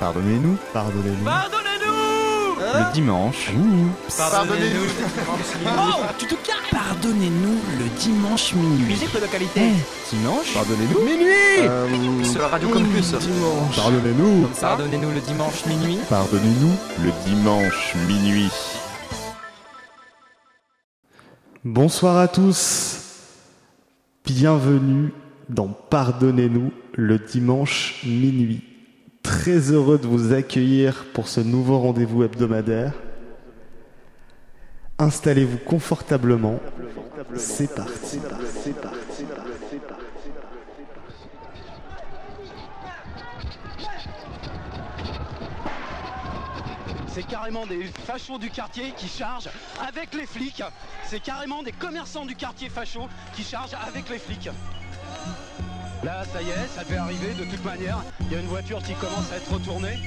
Pardonnez-nous. Pardonnez-nous. Pardonnez-nous Le dimanche. Pardonnez-nous Oh, tu te calmes Pardonnez-nous le dimanche minuit. Musique de qualité Dimanche Pardonnez-nous Minuit Sur la radio Campus Pardonnez-nous Comme ça Pardonnez-nous le dimanche minuit Pardonnez-nous le dimanche minuit. Bonsoir à tous. Bienvenue dans Pardonnez-nous le dimanche minuit. Très heureux de vous accueillir pour ce nouveau rendez-vous hebdomadaire. Installez-vous confortablement. C'est parti. C'est carrément des fachos du quartier qui chargent avec les flics. C'est carrément des commerçants du quartier fachos qui chargent avec les flics. Là, ça y est, ça devait arriver de toute manière. Il y a une voiture qui commence à être retournée.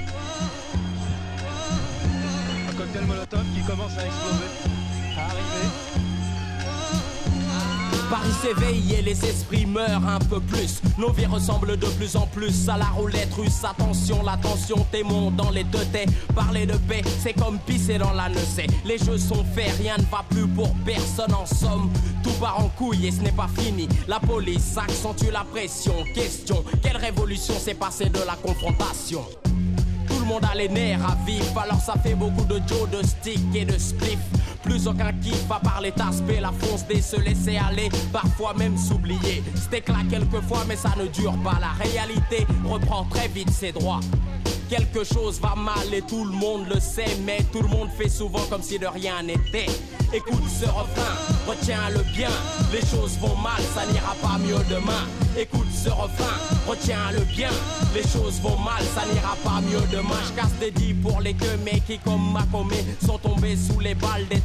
Un cocktail molotov qui commence à exploser. À arriver. Paris s'éveille et les esprits meurent un peu plus. Nos vies ressemblent de plus en plus à la roulette russe. Attention, l'attention témoin dans les deux têtes. Parler de paix, c'est comme pisser dans la neussée. Les jeux sont faits, rien ne va plus pour personne en somme. Tout part en couille et ce n'est pas fini. La police accentue la pression. Question, quelle révolution s'est passée de la confrontation? Tout le monde a les nerfs à vif, alors ça fait beaucoup de Joe, de stick et de spliff. Plus aucun kiff à part les la fonce des se laisser aller, parfois même s'oublier. C'était là quelquefois, mais ça ne dure pas. La réalité reprend très vite ses droits. Quelque chose va mal et tout le monde le sait, mais tout le monde fait souvent comme si de rien n'était. Écoute ce refrain, retiens-le bien. Les choses vont mal, ça n'ira pas mieux demain. Écoute ce refrain, retiens-le bien. Les choses vont mal, ça n'ira pas mieux demain. Je casse des dits pour les queues, mais qui comme Macomé sont tombés sous les balles des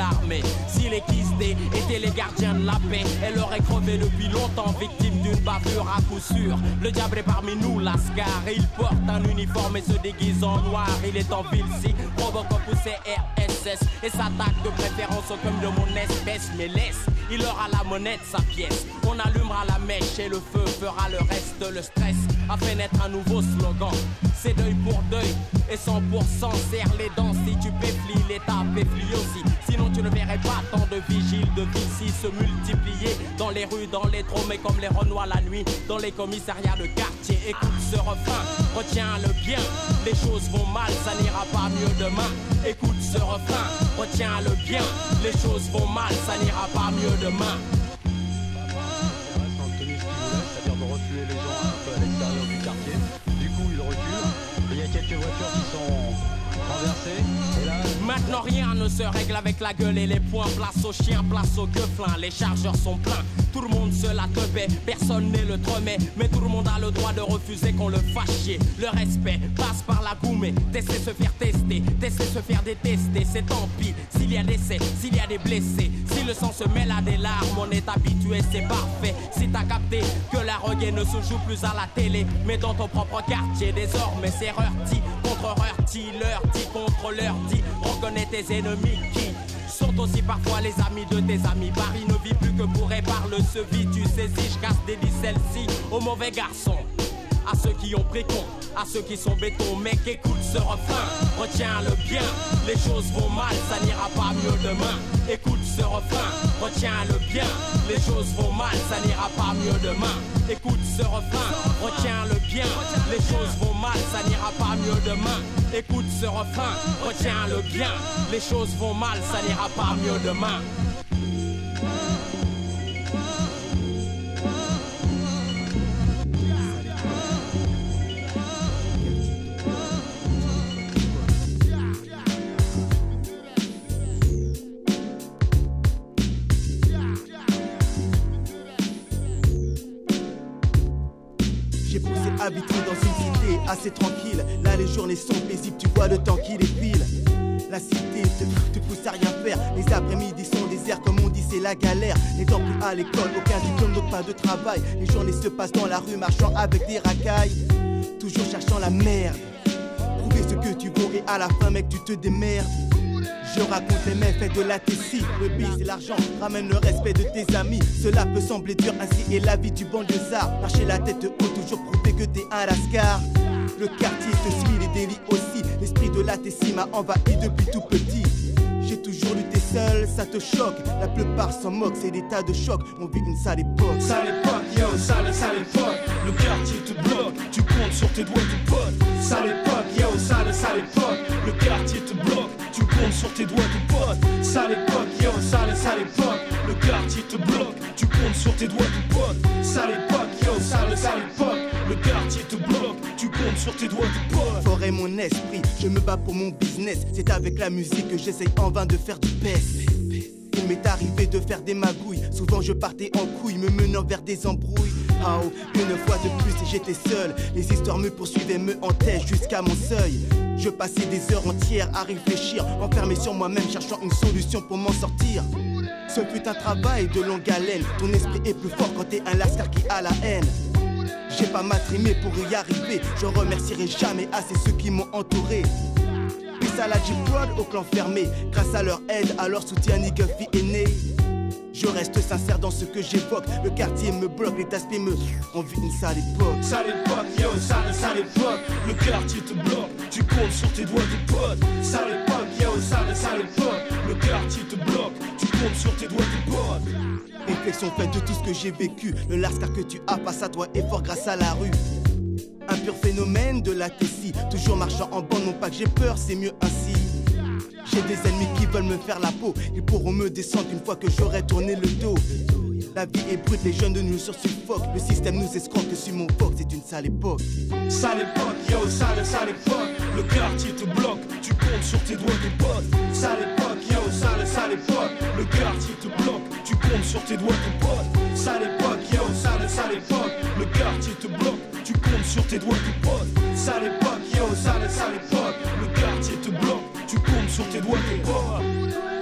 armées. Si les Kisdé étaient les gardiens de la paix, elle aurait crevé depuis longtemps, victime d'une bavure à coup sûr. Le diable est parmi nous, Lascar, il porte un uniforme et se déguise en noir. Il est en ville si Robocop poussé RSS et s'attaque de préférence au comme de mon espèce, mais laisse, il aura la monnaie de sa pièce. On allumera la mèche et le feu fera le reste, le stress a fait naître un nouveau slogan. C'est deuil pour deuil et 100% serre les dents. Si tu péflis, l'État péflie aussi. Sinon tu ne verrais pas tant de vigiles de vici se multiplier dans les rues, dans les trônes, comme les renois la nuit, dans les commissariats de quartier. Écoute ce refrain, retiens-le bien. Les choses vont mal, ça n'ira pas mieux demain. Écoute ce refrain, retiens-le bien. Les choses vont mal, ça n'ira pas mieux demain. C'est-à-dire de reculer les gens quelques voitures qui sont renversées. Maintenant rien ne se règle avec la gueule et les poings. Place aux chiens, place aux gueuflins. Les chargeurs sont pleins. Tout le monde se la teubait, personne n'est le tremet. Mais tout le monde a le droit de refuser qu'on le chier. Le respect passe par la goumée. Tester se faire tester, tester se faire détester. C'est tant pis s'il y a des décès, s'il y a des blessés. Si le sang se mêle à des larmes, on est habitué, c'est parfait. Si t'as capté que la reggae ne se joue plus à la télé, mais dans ton propre quartier, désormais c'est Rurti contre Rurti, leur dit contre leur dit. Reconnais tes ennemis qui sont aussi parfois les amis de tes amis. Paris ne vit plus que pour épargne se vit. Tu saisis, je casse des celle-ci aux mauvais garçons. À ceux qui ont pris con, à ceux qui sont béton, mec, écoute ce refrain, retiens-le bien. Les choses vont mal, ça n'ira pas mieux demain. Écoute ce refrain, retiens-le bien. Les choses vont mal, ça n'ira pas mieux demain. Écoute ce refrain, retiens-le bien. Les choses vont mal, ça n'ira pas mieux demain. Écoute ce refrain, retiens-le bien. Les choses vont mal, ça n'ira pas mieux demain. Habiter dans une cité assez tranquille. Là, les journées sont paisibles, tu vois le temps qui défile. La cité te, te pousse à rien faire. Les après-midi sont déserts, comme on dit, c'est la galère. Les temps plus à l'école, aucun diplôme, donc pas de travail. Les journées se passent dans la rue, marchant avec des racailles. Toujours cherchant la merde. Prouver ce que tu vaux et à la fin, mec, tu te démerdes. Je raconte les méfaits de la tessie. Le bis et l'argent ramènent le respect de tes amis. Cela peut sembler dur, ainsi est la vie du banlieusard. Marcher la tête haute, toujours prouver que t'es un lascar. Le quartier te suit, les délits aussi. L'esprit de la Tessie m'a envahi depuis tout petit. J'ai toujours lutté seul, ça te choque. La plupart s'en moquent, c'est des tas de chocs. On vit une sale époque. Sale époque, yo, sale, sale époque. Le quartier te bloque, tu comptes sur tes doigts de pote. Sale époque, yo, sale, sale époque. Le quartier te bloque, tu comptes sur tes doigts de pote. Sale époque, yo, sale, sale époque. Le quartier te bloque, tu comptes sur tes doigts de pote. Sale époque, yo, sale, sale époque. Le quartier te bloque, tu comptes sur tes doigts de pote. Forer mon esprit, je me bats pour mon business. C'est avec la musique que j'essaye en vain de faire du peste. Il m'est arrivé de faire des magouilles. Souvent je partais en couille, me menant vers des embrouilles. Oh, une fois de plus j'étais seul. Les histoires me poursuivaient, me hantaient jusqu'à mon seuil. Je passais des heures entières à réfléchir, enfermé sur moi-même, cherchant une solution pour m'en sortir. Ce fut un travail de longue haleine. Ton esprit est plus fort quand t'es un lascar qui a la haine. J'ai pas matrimé pour y arriver. Je remercierai jamais assez ceux qui m'ont entouré. Peace à la G-Prod au clan fermé. Grâce à leur aide, à leur soutien, Nigguffy est né. Je reste sincère dans ce que j'évoque. Le quartier me bloque, les aspects me. On vit une sale époque. Sale époque, yo, sale, sale époque. Le quartier te bloque, tu comptes sur tes doigts de pote. Sale époque, yo, sale, sale époque. Le quartier te bloque, tu comptes sur tes doigts de pote. Réflexion faite de tout ce que j'ai vécu. Le lascar que tu as face à toi est fort grâce à la rue. Un pur phénomène de la Tessie. Toujours marchant en bande, non pas que j'ai peur, c'est mieux ainsi. J'ai des ennemis qui veulent me faire la peau. Ils pourront me descendre une fois que j'aurai tourné le dos. La vie est brute, les jeunes de nous sursuffoquent. Le système nous escroque, sur mon foc, c'est une sale époque. Sale époque, yo, sale, sale époque. Le quartier te bloque, tu comptes sur tes doigts de pote. Sale époque, yo, sale, sale époque. Le quartier te bloque, tu comptes sur tes doigts de pote. Sale époque, yo, sale, sale époque. Le quartier te bloque, tu comptes sur tes doigts de pote. Sale époque, yo, sale, sale époque. Le quartier te bloque, sur tes doigts de pote.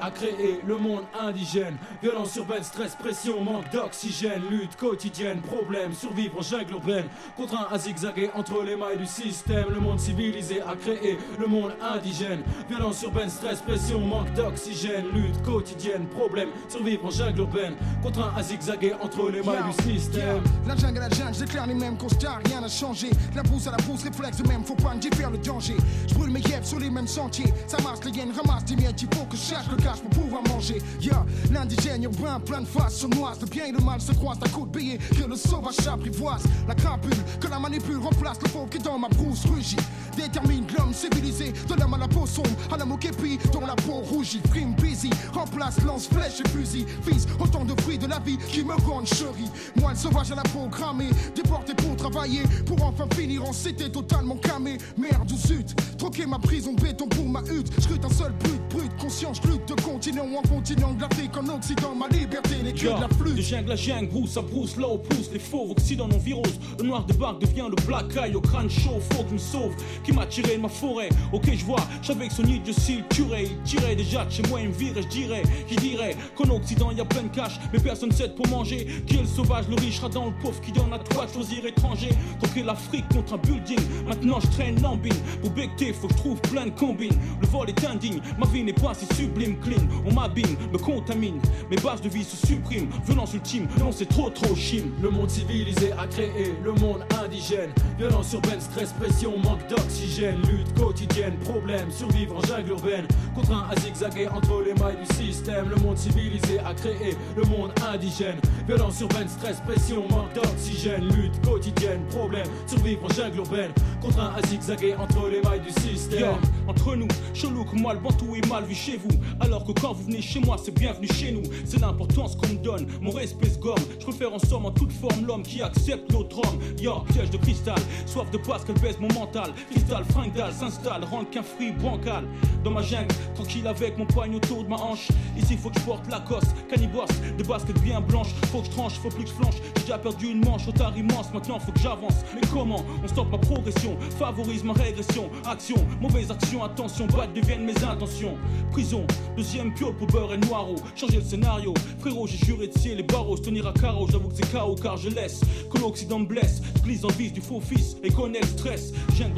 A créé le monde indigène. Violence urbaine, stress, pression, manque d'oxygène, lutte quotidienne, problème, survivre en jungle urbaine. Contraint à zigzaguer entre les mailles du système. Le monde civilisé a créé le monde indigène. Violence urbaine, stress, pression, manque d'oxygène, lutte quotidienne, problème, survivre en jungle urbaine. Contraint à zigzaguer entre les mailles du système. La jungle à la jungle, j'éclaire les mêmes constats, rien n'a changé. La brousse à la brousse, réflexe même, faut pas me faire le danger. Je brûle mes yeux sur les mêmes sentiers. Ça marche, les hyènes ramassent des miettes, il faut que je cherche le pour pouvoir manger. Yeah, l'indigène urbain, plein de faces sournoises. Le bien et le mal se croisent à coup de billets que le sauvage apprivoise. La crapule que la manipule remplace le faux qui dans ma brousse rugit. Détermine l'homme civilisé, de l'homme à la peau sombre, à la moquépi, dont la peau rougit. Prime busy, remplace lance, flèche et fusil. Fils, autant de fruits de la vie qui me rendent chérie. Moi, le sauvage à la peau cramée, déporté pour travailler, pour enfin finir en cité totalement camé. Merde ou zut, troquer ma prison béton pour ma hutte. J'crute un seul but, brut, conscience, lutte de continent en continent de l'Afrique en Occident. Ma liberté n'est que de la De flûte. jungle à jungle, brousse à brousse, là où pousse les fauves, Occident non virose. Le noir débarque, devient le black eye au crâne chaud, faut qu'il me sauve. Qui m'a tiré de ma forêt, ok je vois, j'avais que son idiot s'il tuerait, il tirait déjà de chez moi, il me virait, je dirais, je dirais qu'en Occident y a plein de cash, mais personne s'aide pour manger. Qui est le sauvage, le riche, dans le pauvre, qui donne à toi choisir étranger. Troquer l'Afrique contre un building, maintenant je traîne lambine. Pour becter, faut que je trouve plein de combines. Le vol est indigne, ma vie n'est pas si sublime, clean. On m'abîme, me contamine, mes bases de vie se suppriment. Violence ultime, non c'est trop trop chim. Le monde civilisé a créé le monde indigène. Violence urbaine, stress, pression, manque d'oxygène. Lutte quotidienne, problème, survivre en jungle urbaine. Contraint à zigzaguer entre les mailles du système. Le monde civilisé a créé le monde indigène. Violence urbaine, stress, pression, manque d'oxygène. Lutte quotidienne, problème, survivre en jungle urbaine. Contraint à zigzaguer entre les mailles du système. entre nous. Chelou que moi, le bantou est mal vu chez vous. Alors que quand vous venez chez moi, c'est bienvenu chez nous. C'est l'importance qu'on me donne, mon respect se gomme. Je préfère en somme en toute forme l'homme qui accepte l'autre homme. Yo, piège de cristal, soif de poisse qu'elle baisse mon mental. Cristal, fringale, s'installe, rentre qu'un fruit bancal. Dans ma jungle, tranquille avec mon poigne autour de ma hanche. Ici, faut que je porte la cosse, canibos, des baskets bien blanches. Faut que je tranche, faut plus que je flanche. J'ai déjà perdu une manche, au immense, maintenant faut que j'avance. Mais comment on stoppe ma progression, favorise ma régression. Action, mauvaise action, attention, batte deviennent mes intentions. Prison, deuxième pio pour beurre et noiro. Changer le scénario, frérot, j'ai juré de ciel les barreaux, tenir à carreau. J'avoue que c'est chaos car je laisse que l'Occident blesse. Glisse en vis du faux fils et connais le stress. J'ai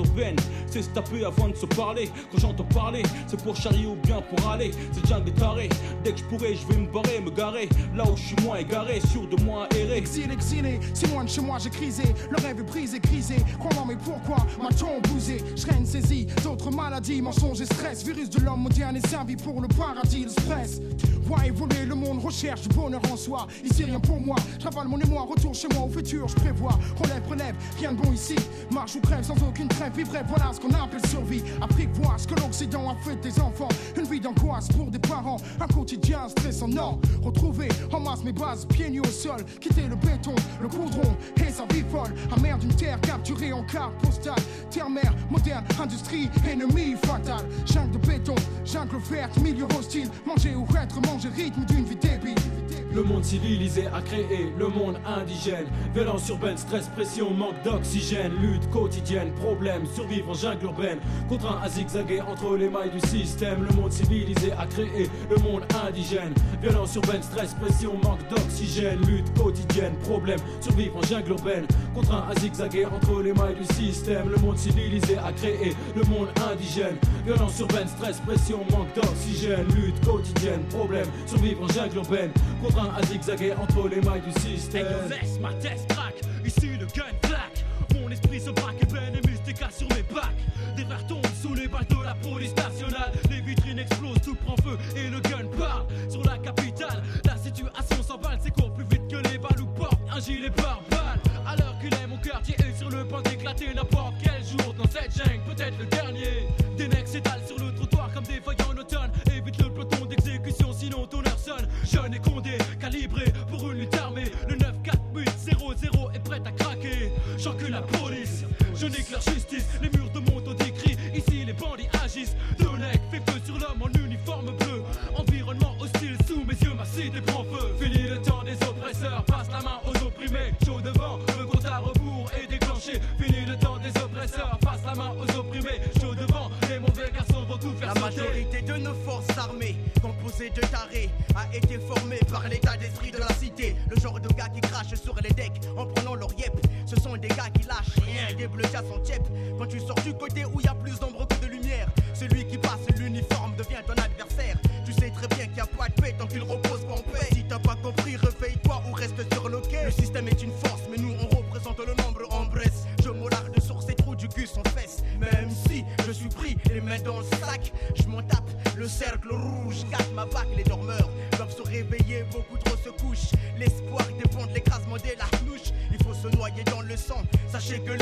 c'est se taper avant de se parler. Quand j'entends parler, c'est pour charrier ou bien pour aller. C'est jungle taré. Dès que je pourrai, je vais me barrer, me garer. Là où je suis moins égaré, sûr de moi errer. Exil, exilé, si loin de chez moi j'ai crisé. Le rêve est brisé, grisé. Crois-moi, mais pourquoi m'a-t-on bousé? Je saisie d'autres maladies, mensonges et stress. Virus de l'homme moderne est servi pour le paradis, le stress. Vois évoluer le monde, recherche bonheur en soi. Ici rien pour moi, travaille mon émoi, retour chez moi au futur, je prévois. Relève, relève, rien de bon ici. Marche ou crève sans aucune trêve, voilà ce qu'on appelle survie. ce que l'Occident a fait des enfants. Une vie d'angoisse pour des parents, un quotidien stressant, non. Retrouver en masse mes bases, pieds nus au sol. Quitter le béton, le goudron et sa vie folle. Amère d'une terre capturée en carte postale. Terre-mer, moderne, industrie, ennemi fatal. Jungle de béton, jungle verte, milieu hostile. Manger ou être manger, rythme d'une vie débile. Le monde civilisé a créé le monde indigène. Violence urbaine, stress, pression, manque d'oxygène. Lutte quotidienne, problème, survivre en jungle urbaine. Contraint à zigzaguer entre les mailles du système. Le monde civilisé a créé le monde indigène. Violence urbaine, stress, pression, manque d'oxygène. Lutte quotidienne, problème, survivre en jungle urbaine. Contraint à zigzaguer entre les mailles du système. Le monde civilisé a créé le monde indigène. Violence urbaine, stress, pression, manque d'oxygène. Lutte quotidienne, problème, survivre en jungle urbaine à zigzaguer entre les mailles du système. Hey, ma test ici le gun claque. Mon esprit se braque et peine et mystique sur mes bacs. Des verres tombent sous les balles de la police nationale. Les vitrines explosent, tout prend feu et le gun part sur la capitale. La situation s'emballe, c'est court plus vite que les balles ou porte un gilet par balle. Alors qu'il est, mon quartier est sur le point d'éclater n'importe quel jour dans cette jungle, peut-être le dernier. Des necks s'étalent je leur justice. Les murs de monde ont décrit, ici les bandits agissent. Deux necks fait feu sur l'homme en uniforme bleu. Environnement hostile, sous mes yeux, ma cité prend feu. Fini le temps des oppresseurs, passe la main aux opprimés. Chaud devant, le compte à rebours est déclenché. Fini le temps des oppresseurs, passe la main aux opprimés. Chaud devant, les mauvais garçons vont tout faire La majorité de nos forces armées, composées de tarés, a été formée par l'état d'esprit de la cité. Le genre de gars qui crachent sur les decks en prenant leur yep. Sont des gars qui lâchent rien, des bleus à son tiep. Quand tu sors du côté où y a Sachez que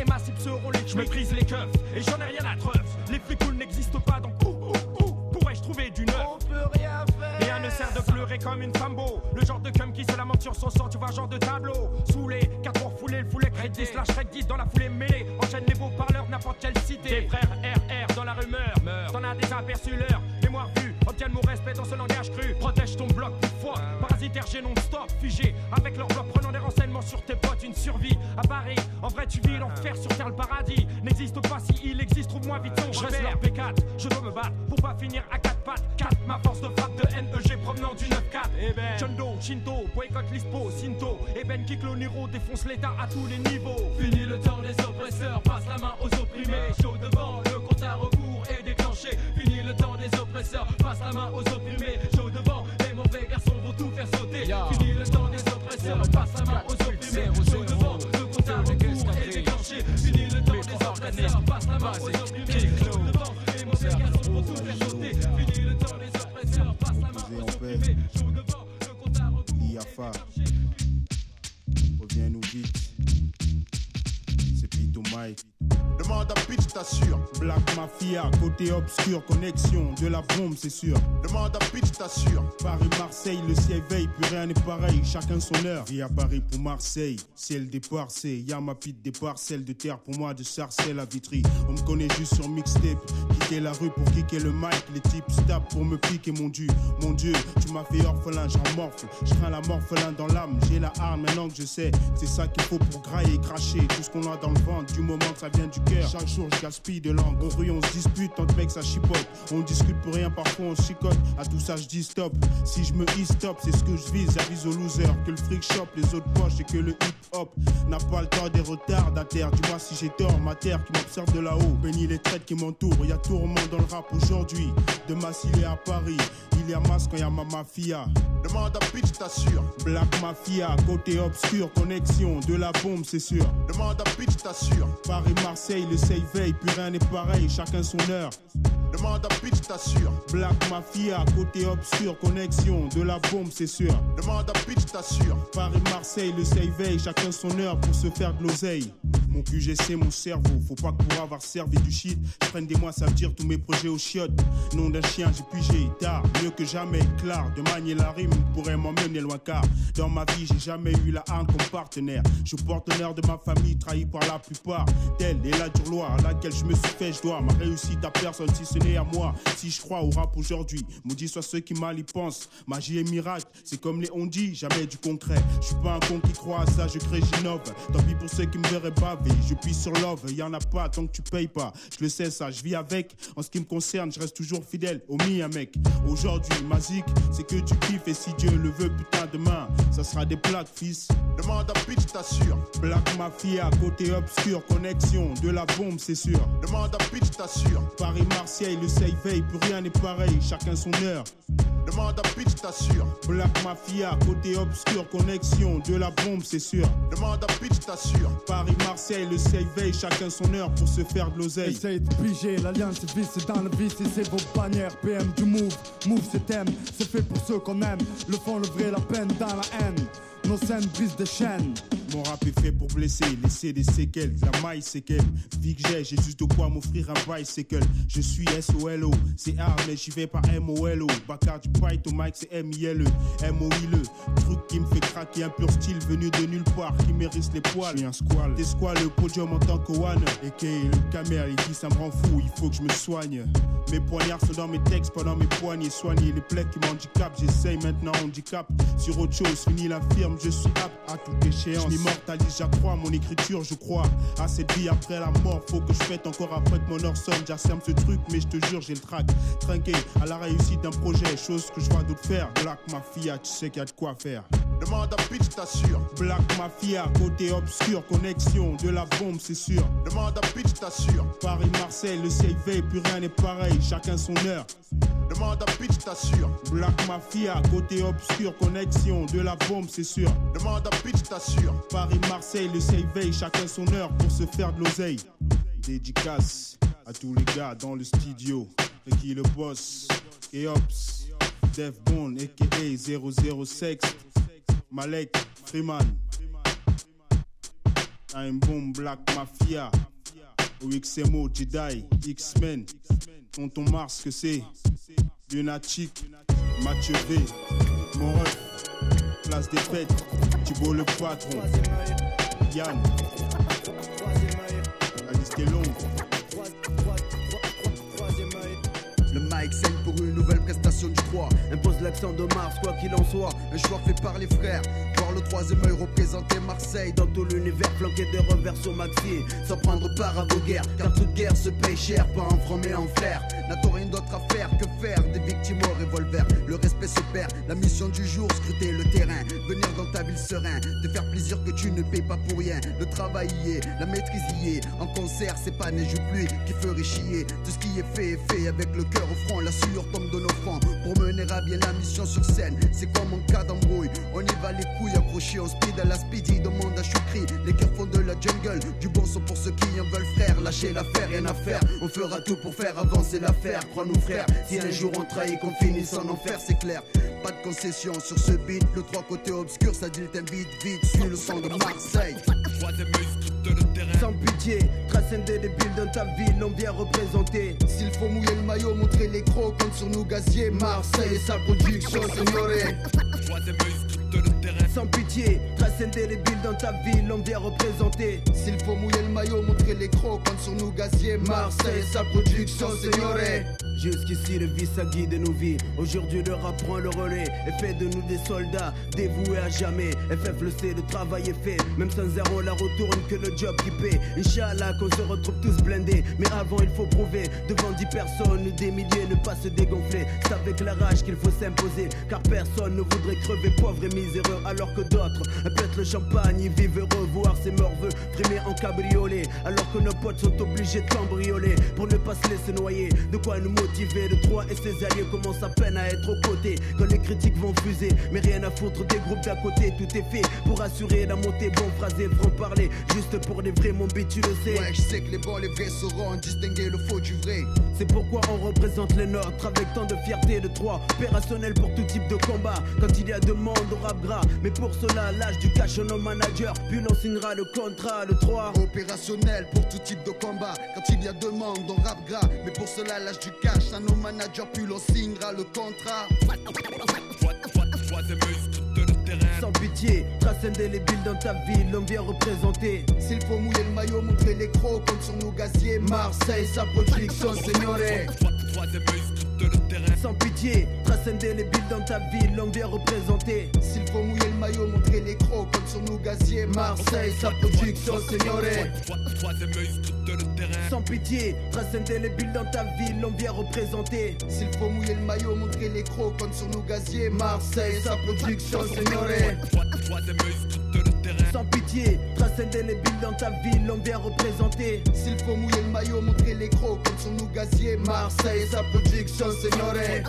et massif seront les Je méprise les keufs et j'en ai rien à treuve. Les flics cool n'existent pas donc où, où, où pourrais-je trouver du neuf? On peut rien faire. Rien ne sert de pleurer comme une fambo. Le genre de cum qui se lamente sur son sort, tu vois, genre de tableau. Saoulé, 4 heures foulé, le foulet crédit, slash guide dans la foulée mêlée. Enchaîne les beaux parleurs, n'importe quelle cité. Des frères RR dans la rumeur, t'en as des aperçus l'heure. Mon respect dans ce langage cru. Protège ton bloc, foi, parasitaire, j'ai non-stop, figé. Avec leur bloc, prenant des renseignements sur tes potes, une survie à Paris. En vrai, tu vis l'enfer sur terre, le paradis. N'existe pas si il existe, trouve-moi vite ton Je reste leur P4, je dois me battre pour pas finir à quatre pattes. 4, ma force de frappe de NEG provenant du 9-4. Eh ben, Doe, Shinto, boycott Lispo, Sinto. Et Ben Kiklo Niro défonce l'état à tous les niveaux. Fini le temps des oppresseurs, passe la main aux opprimés. Chaud devant, le compte à rebours est déclenché. Des oppresseurs, passe la main aux opprimés. Chaud devant, les mauvais garçons vont tout faire sauter. Fini le temps des oppresseurs, passe la main aux opprimés. Chaud devant, le rebours est déclenché. Fini le temps des oppresseurs, passe la main aux opprimés. Chaud devant, les mauvais garçons vont tout faire sauter. Fini le temps des oppresseurs, passe la main aux opprimés. Chaud devant, le compte à rebours Iafa, reviens-nous vite. C'est Pito Mike. Demande à Pitch, t'assure. Black Mafia, côté obscur, connexion de la bombe, c'est sûr. Demande à Pitch, t'assure. Paris-Marseille, le ciel veille, plus rien n'est pareil, chacun son heure. À Paris pour Marseille, ciel départ, c'est y'a ma pite départ, celle de terre pour moi de Sarcelles à Vitry. On me connaît juste sur mixtape, quitter la rue pour kicker le mic, les types tapent pour me piquer mon dieu. Mon dieu, tu m'as fait orphelin, j'en morfle. Je crains la morphelin dans l'âme, j'ai la arme maintenant que je sais. C'est ça qu'il faut pour grailler et cracher tout ce qu'on a dans le ventre, du moment que ça vient du cœur. Chaque jour, je gaspille de langue. Au rue, on se dispute, entre mecs, ça chipote. On discute pour rien, parfois on se chicote. À tout ça, je dis stop. Si je me dis stop, c'est ce que je vise. J'avise aux losers que le fric shop, les autres poches et que le hip hop n'a pas le temps des retardataires. Dis-moi si j'ai tort, ma terre qui m'observe de là-haut. Bénis les traites qui m'entourent. Y a tourment dans le rap aujourd'hui. De Massile à Paris. Il y a masse quand y a ma mafia. Demande à Pitch, t'assure. Black Mafia, côté obscur, connexion de la bombe, c'est sûr. Demande à Pitch, t'assure. Paris-Marseille, le save veille, plus rien n'est pareil, chacun son heure. Demande à Pitch, t'assure. Black Mafia, côté obscur, connexion de la bombe, c'est sûr. Demande à Pitch, t'assure. Paris-Marseille, le save veille, chacun son heure pour se faire de l'oseille. Mon QGC, mon cerveau, faut pas que pour avoir servi du shit, je prenne des mois, veut dire tous mes projets aux chiottes. Nom d'un chien, j'ai pigé tard, mieux que jamais, clair. De manier la rime pourrait m'emmener loin car dans ma vie, j'ai jamais eu la harne comme partenaire. Je porte l'honneur de ma famille, trahi par la plupart. Telle est la dure loi à laquelle je me suis fait, je dois ma réussite à personne si ce n'est à moi. Si je crois au rap aujourd'hui, maudit soit ceux qui mal y pensent. Magie et miracle, c'est comme les on dit, jamais du concret. Je suis pas un con qui croit à ça, je crée, j'innove. Tant pis pour ceux qui me verraient je puis sur love, y en a pas tant que tu payes pas. Je le sais ça, je vis avec. En ce qui me concerne, je reste toujours fidèle au mien, mec. Aujourd'hui, ma zik, c'est que tu kiffes et si Dieu le veut, putain, demain, ça sera des plaques, fils. Demande à Pitch, t'assure. Black Mafia, côté obscur, connexion de la bombe, c'est sûr. Demande à Pitch, t'assure. Paris-Marseille, le save veille, plus rien n'est pareil, chacun son heure. Demande à Pitch, t'assure. Black Mafia, côté obscur, connexion de la bombe, c'est sûr. Demande à Pitch, t'assure. Le save veille, chacun son heure pour se faire de l'oseille. Essaye de piger, l'alliance vice dans le vice et c'est vos bannières. PM du move, move c'est thème, c'est fait pour ceux qu'on aime. Le fond, le vrai, la peine dans la haine. Nos scènes brisent des chaînes. Mon rap est fait pour blesser, laisser des séquelles. La maille séquelle. Vie que j'ai, j'ai juste de quoi m'offrir un bicycle. Je suis SOLO, c'est hard, mais j'y vais pas MOLO. Bacard du Python, au mic, c'est M-I-L-E. M-O-I-L-E. Truc qui me fait craquer, un pur style venu de nulle part, qui mérite les poils. Je suis un squal. Des squales, le podium en tant que one. Et que le camel, il dit ça me rend fou, il faut que je me soigne. Mes poignards sont dans mes textes, pendant mes poignets. Soigner les plaies qui m'handicapent, j'essaye maintenant handicap. Sur autre chose, fini l'infirme, je suis apte à toute échéance. Je m'immortalise, j'accrois mon écriture, je crois. À cette vie après la mort, faut que je fête encore après que mon heure sonne. J'asserme ce truc, mais je te jure, j'ai le trac. Trinqué à la réussite d'un projet, chose que je vois d'autres faire. Black Mafia, tu sais qu'il y a de quoi faire. Demande à Pitch, t'assure. Black Mafia, côté obscur, connexion de la bombe, c'est sûr. Demande à Pitch, t'assure. Paris-Marseille, le save veille, plus rien n'est pareil, chacun son heure. Demande à Pitch, t'assure. Black Mafia, côté obscur, connexion de la bombe, c'est sûr. Demande à Pitch, t'assure. Paris-Marseille, le save veille, chacun son heure pour se faire de l'oseille. Dédicace à tous les gars dans le studio. Ricky le boss, Keops, Def Bond, aka 006, Malek, Freeman. Time Bomb, Black Mafia, OXMO, Jedi, X-Men. Tonton Mars, que c'est? Lunatic, Mathieu V, mon place des fêtes, Thibault le patron, Yann, la liste est longue. Le mic saigne pour une nouvelle prestation du 3 Impose l'accent de Mars, quoi qu'il en soit Un choix fait par les frères troisième œil représenter Marseille. Dans tout l'univers flanqué de revers sur Maxi Sans prendre part à vos guerres Car toute guerre se paye cher Pas en franc mais en flair N'a-t-on rien d'autre à faire que faire Des victimes au revolver? Le respect se perd La mission du jour, scruter le terrain. Venir dans ta ville serein Te faire plaisir que tu ne payes pas pour rien. Le travail y est, la maîtrise y est. En concert c'est pas neige ou pluie qui ferait chier. Tout ce qui est fait est fait avec le cœur au front. La sueur tombe de nos fronts Pour mener à bien la mission sur scène. C'est comme en cas d'embrouille On y va les couilles accrochées en speed à la speedy Demande à Choukri Les cœurs font de la jungle Du bon son pour ceux qui en veulent frère Lâchez l'affaire, rien à faire On fera tout pour faire avancer l'affaire Crois-nous frère Si un jour on trahit qu'on finisse en enfer c'est clair pas de concession sur ce beat, le trois côtés obscur, ça dit t'invite vite, suis le son de Marseille. Sans pitié, transcender des billes dans ta ville, l'ont bien représenté. S'il faut mouiller le maillot, montrer les crocs, compte sur nous gaziers. Marseille et sa production, signoré. Sans pitié, transcender les billes dans ta ville, l'ont bien représenté. S'il faut mouiller le maillot, montrer les crocs, compte sur nous gaziers. Marseille sa production, signoré. Jusqu'ici, le vice a guidé nos vies. Aujourd'hui, le rap prend le relais et fait de nous des soldats dévoués à jamais. FF le sait, le travail est fait. Même sans zéro, la retourne que le job qui paie. Inch'Allah, qu'on se retrouve tous blindés. Mais avant, il faut prouver devant dix personnes, des milliers, ne pas se dégonfler. C'est avec la rage qu'il faut s'imposer. Car personne ne voudrait crever pauvre et miséreux. Alors que d'autres pètent le champagne, ils vivent heureux. Voir ses morveux frimer en cabriolet. Alors que nos potes sont obligés de cambrioler pour ne pas se laisser noyer. De quoi nous motiver. De Troyes et ses alliés commencent à peine à être aux côtés. Quand les critiques vont fuser, mais rien à foutre des groupes d'à côté. Tout est fait pour assurer la montée. Bon phrasé, franc parler. Juste pour les vrais, mon beat, tu le sais. Ouais, je sais que les bons, les vrais sauront distinguer le faux du vrai. C'est pourquoi on représente les nôtres avec tant de fierté de Troyes. Opérationnel pour tout type de combat. Quand il y a demande au rap gras. Mais pour cela, l'âge du cash nos managers. Puis l'on signera le contrat de 3. Opérationnel pour tout type de combat. Quand il y a demande, on rap gras. Mais pour cela, l'âge du cash à nos managers. Puis l'on signera le contrat. Sans pitié, transcender les billes dans ta ville, l'on vient représenter. S'il faut mouiller le maillot, montrer les crocs, compte sur nos gaziers. Marseille, sa production, signoré. Sans pitié, transcender les billes dans ta ville, l'on vient représenter. S'il faut mouiller le maillot, montrer les crocs, compte sur nos gaziers. Marseille, sa production, signoré. Sans pitié, transcender les billes dans ta ville, l'on vient représenter. S'il faut mouiller le maillot, montrer les crocs, compte sur nos gaziers. Marseille, sa production, Sans pitié, transcender les billes dans ta ville, l'on vient représenter. S'il faut mouiller le maillot, montrer les crocs, compte sur nos gaziers. Marseille, sa production, signoré.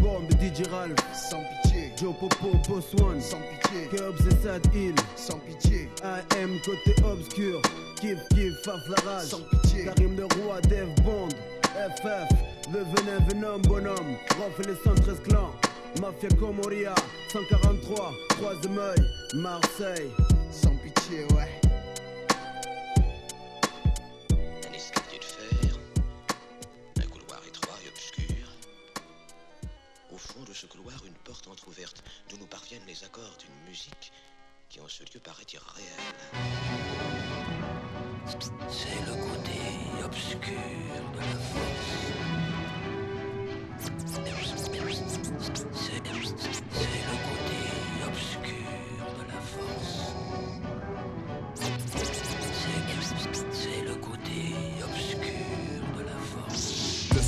Bombe DJ Ralph, sans pitié. Joe Popo, Boss One, sans pitié. Kerbs et Sad Hill, sans pitié. AM côté obscur, Kif Kif, Faf la rage, sans pitié. Karim le roi, Dev Bond, FF, le venin, venom, bonhomme, Rof et les 113 clans, Mafia Comoria, 143, troisième œil, Marseille. Sans pitié, ouais. Fond de ce couloir, une porte entr'ouverte d'où nous parviennent les accords d'une musique qui en ce lieu paraît irréelle. C'est le côté obscur de la force.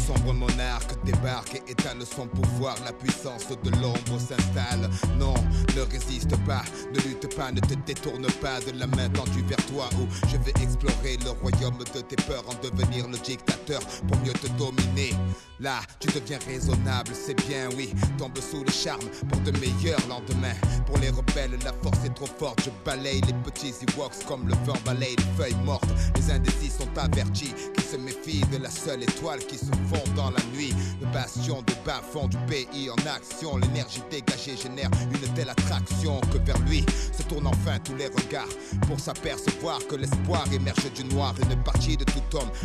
Sombre monarque débarque et étale son pouvoir. La puissance de l'ombre s'installe. Non, ne résiste pas, ne lutte pas, ne te détourne pas de la main tendue vers toi. Où je vais explorer le royaume de tes peurs, en devenir le dictateur pour mieux te dominer. Là, tu deviens raisonnable, c'est bien, oui. Tombe sous le charme pour de meilleurs lendemains. Pour la force est trop forte. Je balaye les petits Ewoks comme le vent balaye les feuilles mortes. Les indécis sont avertis qu'ils se méfie de la seule étoile qui se fond dans la nuit. Le bastion de bas fond du pays en action. L'énergie dégagée génère une telle attraction que vers lui se tournent enfin tous les regards pour s'apercevoir que l'espoir émerge du noir. Une partie de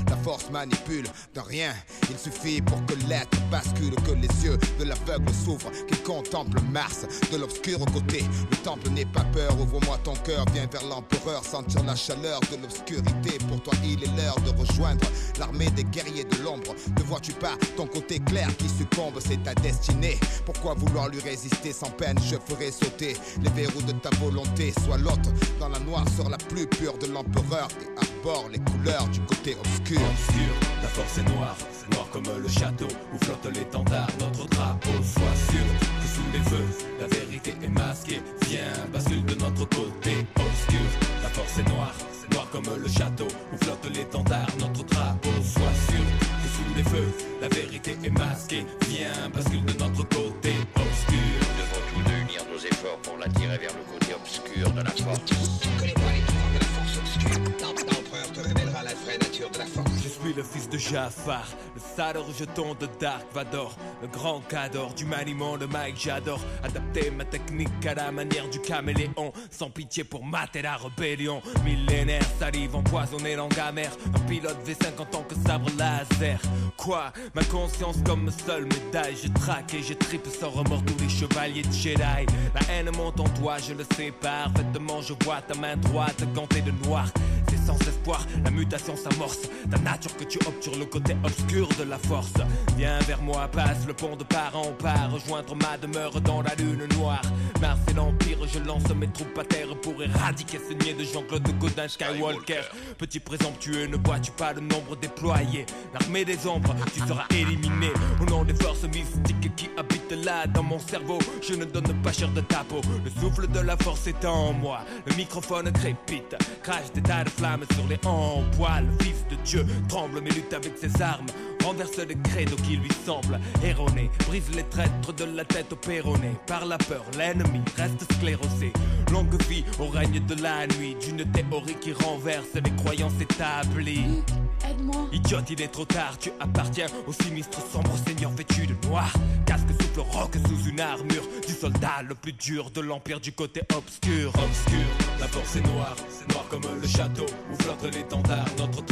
la force manipule de rien. Il suffit pour que l'être bascule, que les yeux de l'aveugle s'ouvrent, qu'il contemple Mars de l'obscur côté. Le temple n'est pas peur, ouvre-moi ton cœur, viens vers l'empereur, sentir la chaleur de l'obscurité. Pour toi, il est l'heure de rejoindre l'armée des guerriers de l'ombre. Ne vois-tu pas ton côté clair qui succombe, c'est ta destinée. Pourquoi vouloir lui résister sans peine? Je ferai sauter les verrous de ta volonté. Sois l'autre dans la noirceur la plus pure de l'empereur et arbore les couleurs du côté obscur. Obscur, la force est noire, noire comme le château où flotte l'étendard, notre drapeau. Sois sûr que sous les feux, la vérité est masquée. Viens, bascule de notre côté. Obscur, la force est noire, noire comme le château de Jafar, sale rejeton de Dark Vador, le grand cador du maniement, le mic j'adore. Adapter ma technique à la manière du caméléon, sans pitié pour mater la rébellion. Millénaire, salive empoisonnée, langue amère, un pilote V5 en tant que sabre laser. Quoi? Ma conscience comme seule médaille, je traque et je tripe sans remords tous les chevaliers de Jedi. La haine monte en toi, je le sais parfaitement, je vois ta main droite gantée de noir. C'est sans espoir, la mutation s'amorce. Ta nature que tu sur le côté obscur de la force. Viens vers moi, passe le pont de part en part, rejoindre ma demeure dans la lune noire. Mars et l'Empire, je lance mes troupes à terre pour éradiquer ce niais de Jean-Claude Godin Skywalker. Petit présomptueux, ne vois-tu pas le nombre déployé L'armée des ombres, tu seras éliminé. Au nom des forces mystiques qui habitent là dans mon cerveau, je ne donne pas cher de ta peau. Le souffle de la force est en moi. Le microphone crépite, crache des tas de flammes sur les empois. Le fils de Dieu tremble mais lutte avec ses armes. Renverse les credos qui lui semblent erronés. Brise les traîtres de la tête au péroné. Par la peur, l'ennemi reste sclérosé. Longue vie au règne de la nuit. D'une théorie qui renverse les croyances établies. Idiote, il est trop tard, tu appartiens au sinistre sombre seigneur vêtu de noir. Casque souffle roc sous une armure du soldat le plus dur de l'empire du côté obscur. Obscur, la force est noire, c'est noir comme le château où flotte l'étendard, notre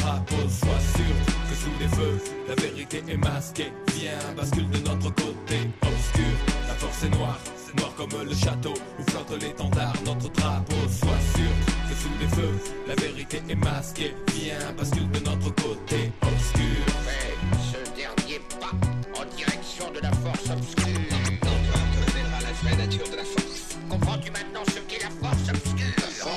la vérité est masquée. Viens, bascule de notre côté. Obscur, la force est noire, c'est noir comme le château où flotte l'étendard, notre drapeau. Sois sûr que sous les feux, la vérité est masquée. Viens, bascule de notre côté. Obscur. Fais ce dernier pas en direction de la force obscure. Révélera la vraie nature de la force. Comprends-tu maintenant ce qu'est la force obscure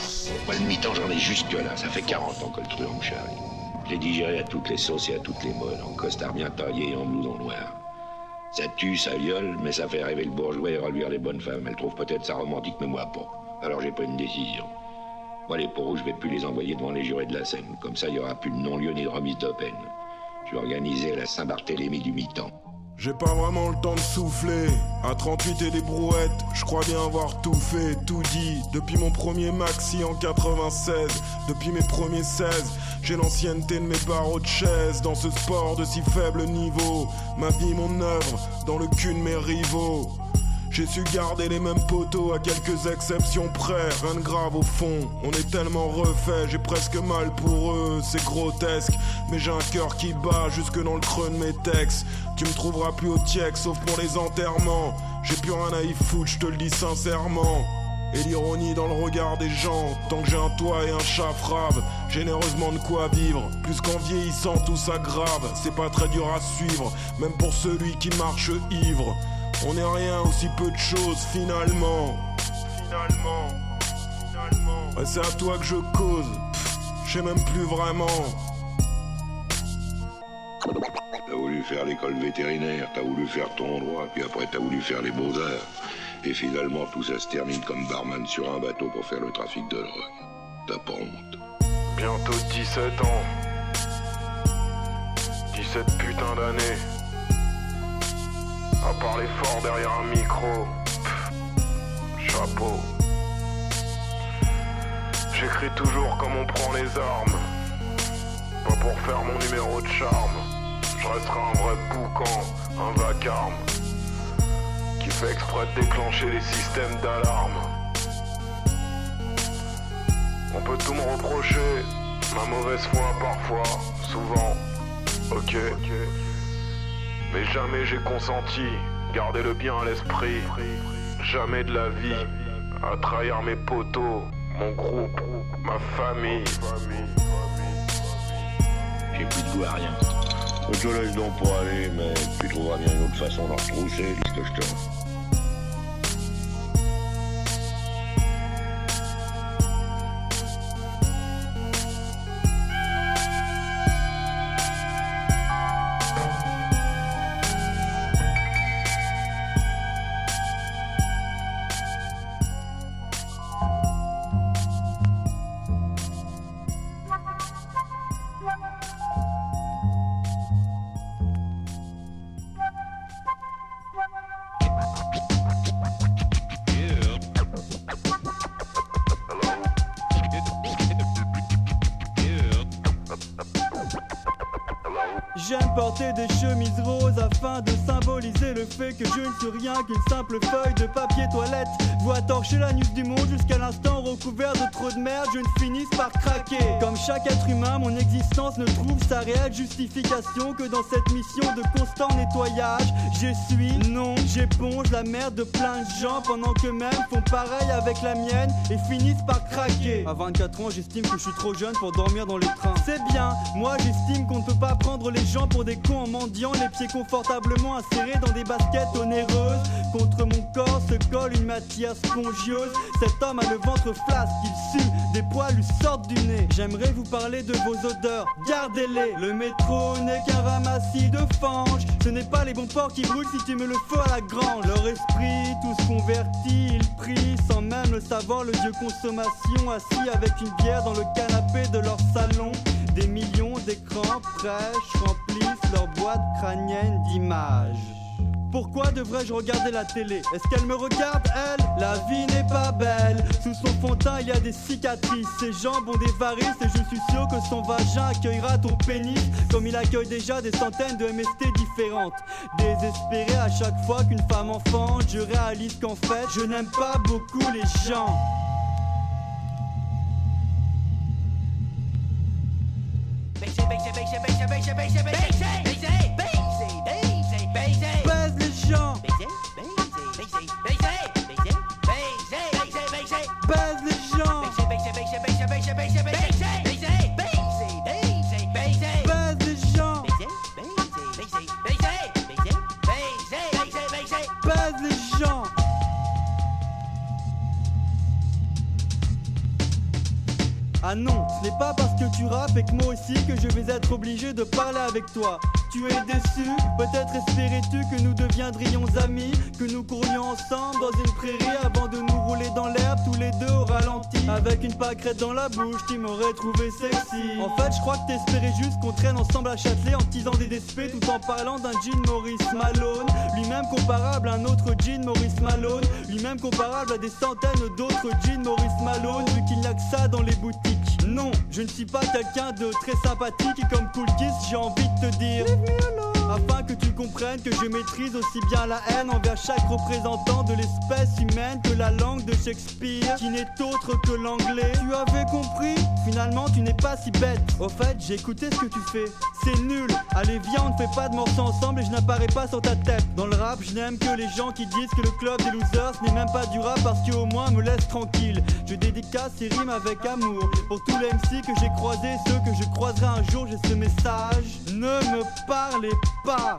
Moi, le mi-temps, j'en ai jusque là. Ça fait 40 ans que le truand me charrie. Je l'ai digéré à toutes les sauces et à toutes les modes, en costard bien taillé et en blouson noir. Ça tue, ça viole, mais ça fait rêver le bourgeois et reluire les bonnes femmes. Elle trouve peut-être ça romantique, mais moi pas. Alors j'ai pris une décision. Moi, les pauvres, je vais plus les envoyer devant les jurés de la Seine. Comme ça, il n'y aura plus de non-lieu ni de remise de peine. Je vais organiser la Saint-Barthélemy du mi-temps. J'ai pas vraiment le temps de souffler. À 38 et des brouettes, je crois bien avoir tout fait, tout dit. Depuis mon premier maxi en 96, depuis mes premiers 16, j'ai l'ancienneté de mes barreaux de chaise. Dans ce sport de si faible niveau, ma vie, mon œuvre, dans le cul de mes rivaux. J'ai su garder les mêmes poteaux à quelques exceptions près, rien de grave au fond. On est tellement refait, j'ai presque mal pour eux, c'est grotesque. Mais j'ai un cœur qui bat jusque dans le creux de mes textes. Tu me trouveras plus au tiec, sauf pour les enterrements. J'ai plus rien à y foutre, je te le dis sincèrement. Et l'ironie dans le regard des gens, tant que j'ai un toit et un chat frave, généreusement de quoi vivre. Plus qu'en vieillissant tout s'aggrave, c'est pas très dur à suivre, même pour celui qui marche ivre. On n'est rien aussi peu de choses finalement. Finalement, finalement. Ouais, c'est à toi que je cause. Je sais même plus vraiment. T'as voulu faire l'école vétérinaire, t'as voulu faire ton droit, puis après t'as voulu faire les beaux-arts. Et finalement, tout ça se termine comme barman sur un bateau pour faire le trafic de drogue. T'as pas honte. Bientôt 17 ans. 17 putains d'années. À parler fort derrière un micro. Chapeau. J'écris toujours comme on prend les armes. pas pour faire mon numéro de charme. Je resterai un vrai boucan, un vacarme. Qui fait exprès de déclencher les systèmes d'alarme. On peut tout me reprocher, ma mauvaise foi parfois, souvent, ok. Mais jamais j'ai consenti, gardez-le bien à l'esprit, jamais de la vie, à trahir mes poteaux, mon groupe, ma famille. J'ai plus de goût à rien. Je te laisse donc pour aller, mais tu trouveras bien une autre façon d'en retrousser, dis ce que je te que je ne suis rien qu'une simple feuille de papier toilette. Vois torcher la nuit du monde jusqu'à l'instant recouvert de trop de merde, je ne finisse par craquer. Comme chaque être humain, mon existence ne trouve sa réelle justification que dans cette mission de constant nettoyage. J'essuie, non, j'éponge la merde de plein de gens pendant que même font pareil avec la mienne et finissent par craquer. À 24 ans, j'estime que je suis trop jeune pour dormir dans les trains. C'est bien, moi j'estime qu'on ne peut pas prendre les gens pour des cons en mendiant, les pieds confortablement insérés dans des baskets Contre mon corps se colle une matière spongieuse. Cet homme a le ventre flasque, il sue, des poils lui sortent du nez. J'aimerais vous parler de vos odeurs, gardez-les. Le métro n'est qu'un ramassis de fange. Ce n'est pas les bons porcs qui brûlent si tu me le feu à la grange. Leur esprit, tous convertis, ils prient sans même le savoir. Le dieu consommation assis avec une bière dans le canapé de leur salon. Des millions d'écrans prêches remplissent leur boîte crânienne d'images. Pourquoi devrais-je regarder la télé Est-ce qu'elle me regarde, elle La vie n'est pas belle. Sous son teint, il y a des cicatrices. Ses jambes ont des varices et je suis sûr que son vagin accueillera ton pénis comme il accueille déjà des centaines de MST différentes. Désespéré à chaque fois qu'une femme enfante, je réalise qu'en fait, je n'aime pas beaucoup les gens. Gens Baise les gens. Baise les gens. Baise les gens. Ah non, ce n'est pas parce que tu rappes et que moi aussi que je vais être obligé de parler avec toi. Tu es déçu Peut-être espérais-tu que nous deviendrions amis, que nous courions ensemble dans une prairie avant de nous rouler dans l'herbe tous les deux au ralenti. Avec une pâquerette dans la bouche qui m'aurait trouvé sexy. En fait, je crois que t'espérais juste qu'on traîne ensemble à Châtelet en teasant des DSP tout en parlant d'un jean Maurice Malone. Lui-même comparable à un autre jean Maurice Malone. Lui-même comparable à des centaines d'autres jeans Maurice Malone, vu qu'il n'y a que ça dans les boutiques. Je ne suis pas quelqu'un de très sympathique et comme Cool Kiss, j'ai envie de te dire. Afin que tu comprennes que je maîtrise aussi bien la haine envers chaque représentant de l'espèce humaine que la langue de Shakespeare, qui n'est autre que l'anglais. Tu avais compris? Finalement, tu n'es pas si bête. Au fait, j'ai écouté ce que tu fais. C'est nul. Allez, viens, on ne fait pas de morceaux ensemble et je n'apparais pas sur ta tête. Dans le rap, je n'aime que les gens qui disent que le club des losers n'est même pas du rap parce qu'au moins me laisse tranquille. Je dédicace ces rimes avec amour pour tous les MC que j'ai croisés, ceux que je croiserai un jour. J'ai ce message. Ne me parlez pas. Ma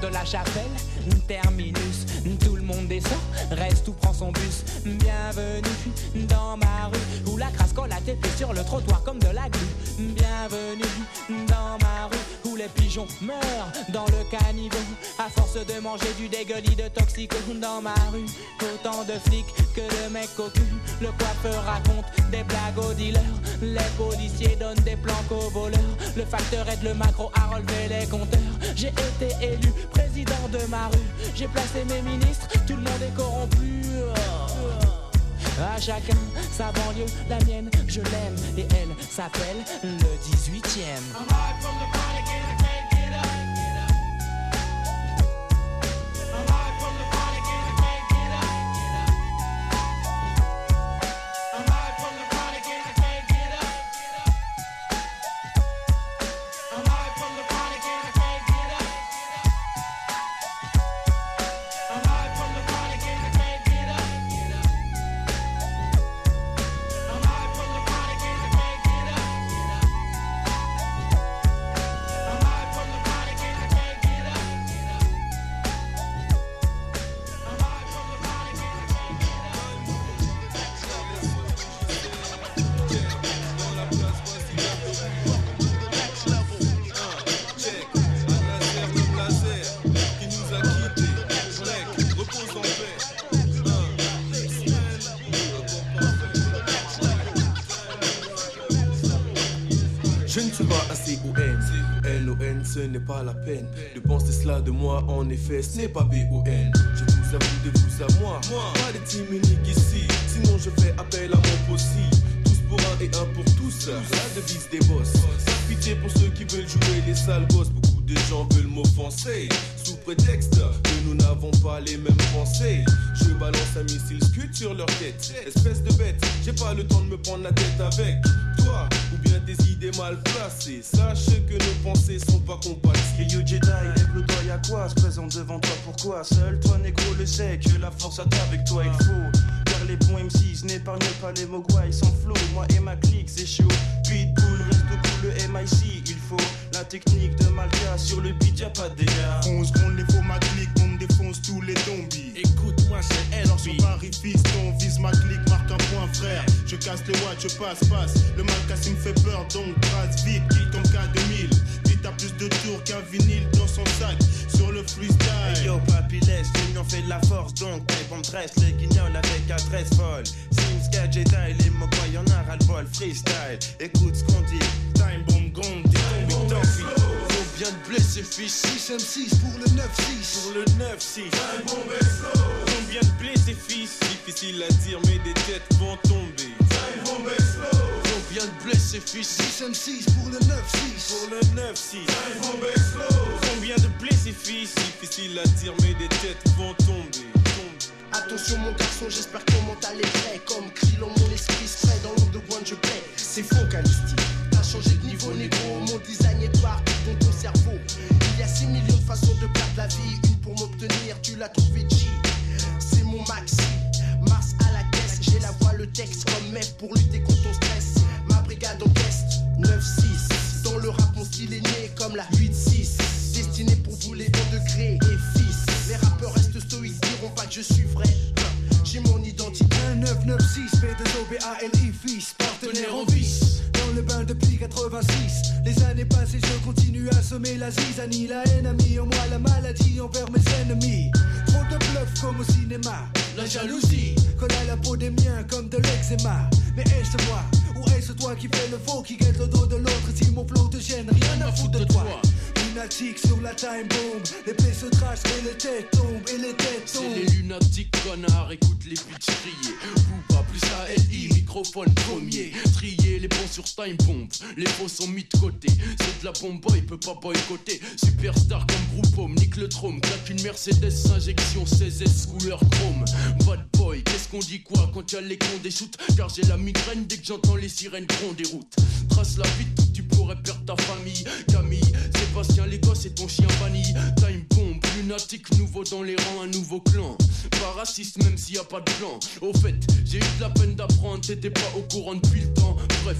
De la chapelle, terminus, monde descend, reste ou prend son bus. Bienvenue dans ma rue, où la crasse colle à tes pieds sur le trottoir comme de la glu. Bienvenue dans ma rue, où les pigeons meurent dans le caniveau, à force de manger du dégueulis de toxico. Dans ma rue, autant de flics que de mecs au cul. Le coiffeur raconte des blagues aux dealers, les policiers donnent des planques aux voleurs. Le facteur aide le macro à relever les compteurs. J'ai été élu président de ma rue. J'ai placé mes ministres, tout le monde est corrompu. À chacun sa banlieue, la mienne, je l'aime. Et elle s'appelle le 18ème. Je peine de penser cela de moi. En effet, ce n'est pas B-O-N. Je vous avoue de vous à moi. Pas de team unique ici. Sinon, je fais appel à mon possible. Tous pour un et un pour tous. La devise des boss. Sans pitié pour ceux qui veulent jouer les sales gosses. Beaucoup de gens veulent m'offenser. Sous prétexte que nous n'avons pas les mêmes pensées. Je balance un missile scud sur leur tête. Espèce de bête, j'ai pas le temps de me prendre la tête avec toi. Des idées mal placées. Sache que nos pensées sont pas compatibles. Et yo Jedi, lève le doigt, y'a quoi? Se présente devant toi, pourquoi? Seul toi, négro, le sait que la force attend avec toi, il faut. Car les bons MCs n'épargnent pas les mogwai sans flow. Moi et ma clique, c'est chaud. Pitbull, reste cool, le MIC, il faut. La technique de Malka sur le beat, y'a pas dégâts. 11 secondes, les faux ma clique, défonce tous les zombies. Écoute-moi, c'est elle, Alors sur Paris, fiston, vise ma clique, marque un point, frère. Je casse les watts, je passe, passe. Le Malcassim me fait peur, donc trace vite, quitte comme K2000. Vite a plus de tours qu'un vinyle dans son sac. Sur le freestyle. Hey yo, papi, privilège, l'union fait de la force, donc les bombes dressent les guignols avec adresse folle. Sims, gadget, et les moquois, y'en a ras le bol, freestyle. Écoute ce qu'on dit, time bomb, gong, Combien de blessés, fils 6 M6 pour le 9-6. Pour le 9-6. Combien de blessés, fils Difficile à dire, mais des têtes vont tomber. Combien de blessés, fils 6 M6 pour le 9-6. Pour le 9-6. Combien de blessés, fils Difficile à dire, mais des têtes vont tomber. Attention mon garçon, j'espère que mon mental est prêt Comme Krillon, mon esprit se dans l'ombre de One je plais C'est faux Calisti, t'as changé de niveau négro Mon design est partout 6 millions de perdre la vie Une pour m'obtenir, tu l'as trouvé G. C'est mon maxi, Mars à la caisse. J'ai la voix, le texte comme mec pour lutter contre ton stress. Ma brigade en test, 9-6 Dans le rap mon style est né comme la 8-6 Destiné pour vous les bons degrés et fils. Les rappeurs restent stoïques, diront pas que je suis vrai. J'ai mon identité. 1996 P2OBALI fils, partenaire en vice 86 Les années passées je continue à sommer la zizanie. La haine a mis en moi la maladie envers mes ennemis. Trop de bluff comme au cinéma. La jalousie colle à la peau des miens comme de l'eczéma. Mais est-ce moi ou est-ce toi qui fais le faux Qui guette le dos de l'autre? Si mon flow te gêne Rien à foutre de toi Lunatique sur la time bomb Les plaies se tracent et les têtes tombent Et les têtes tombent C'est les lunatiques connards, écoute les bitches crier. Booba plus ALI, microphone premier. Trier les bons sur time bomb, les faux sont mis de côté. C'est de la bombe, il peut pas boycotter. Superstar comme groupe home, nique le trône. Claque une Mercedes injection 16S couleur chrome. Bad boy, qu'est-ce qu'on dit quoi quand y'a les cons des shoots? Car j'ai la migraine dès que j'entends les sirènes gronds des routes. Trace la vie, tu pourrais perdre ta famille. Camille, Sébastien, les gosses et ton chien banni. Time bomb, lunatique nouveau dans les rangs, un nouveau clan. Pas raciste même s'il y a pas de plan. Au fait, j'ai eu de la peine d'apprendre, t'étais pas au courant depuis le temps. Bref,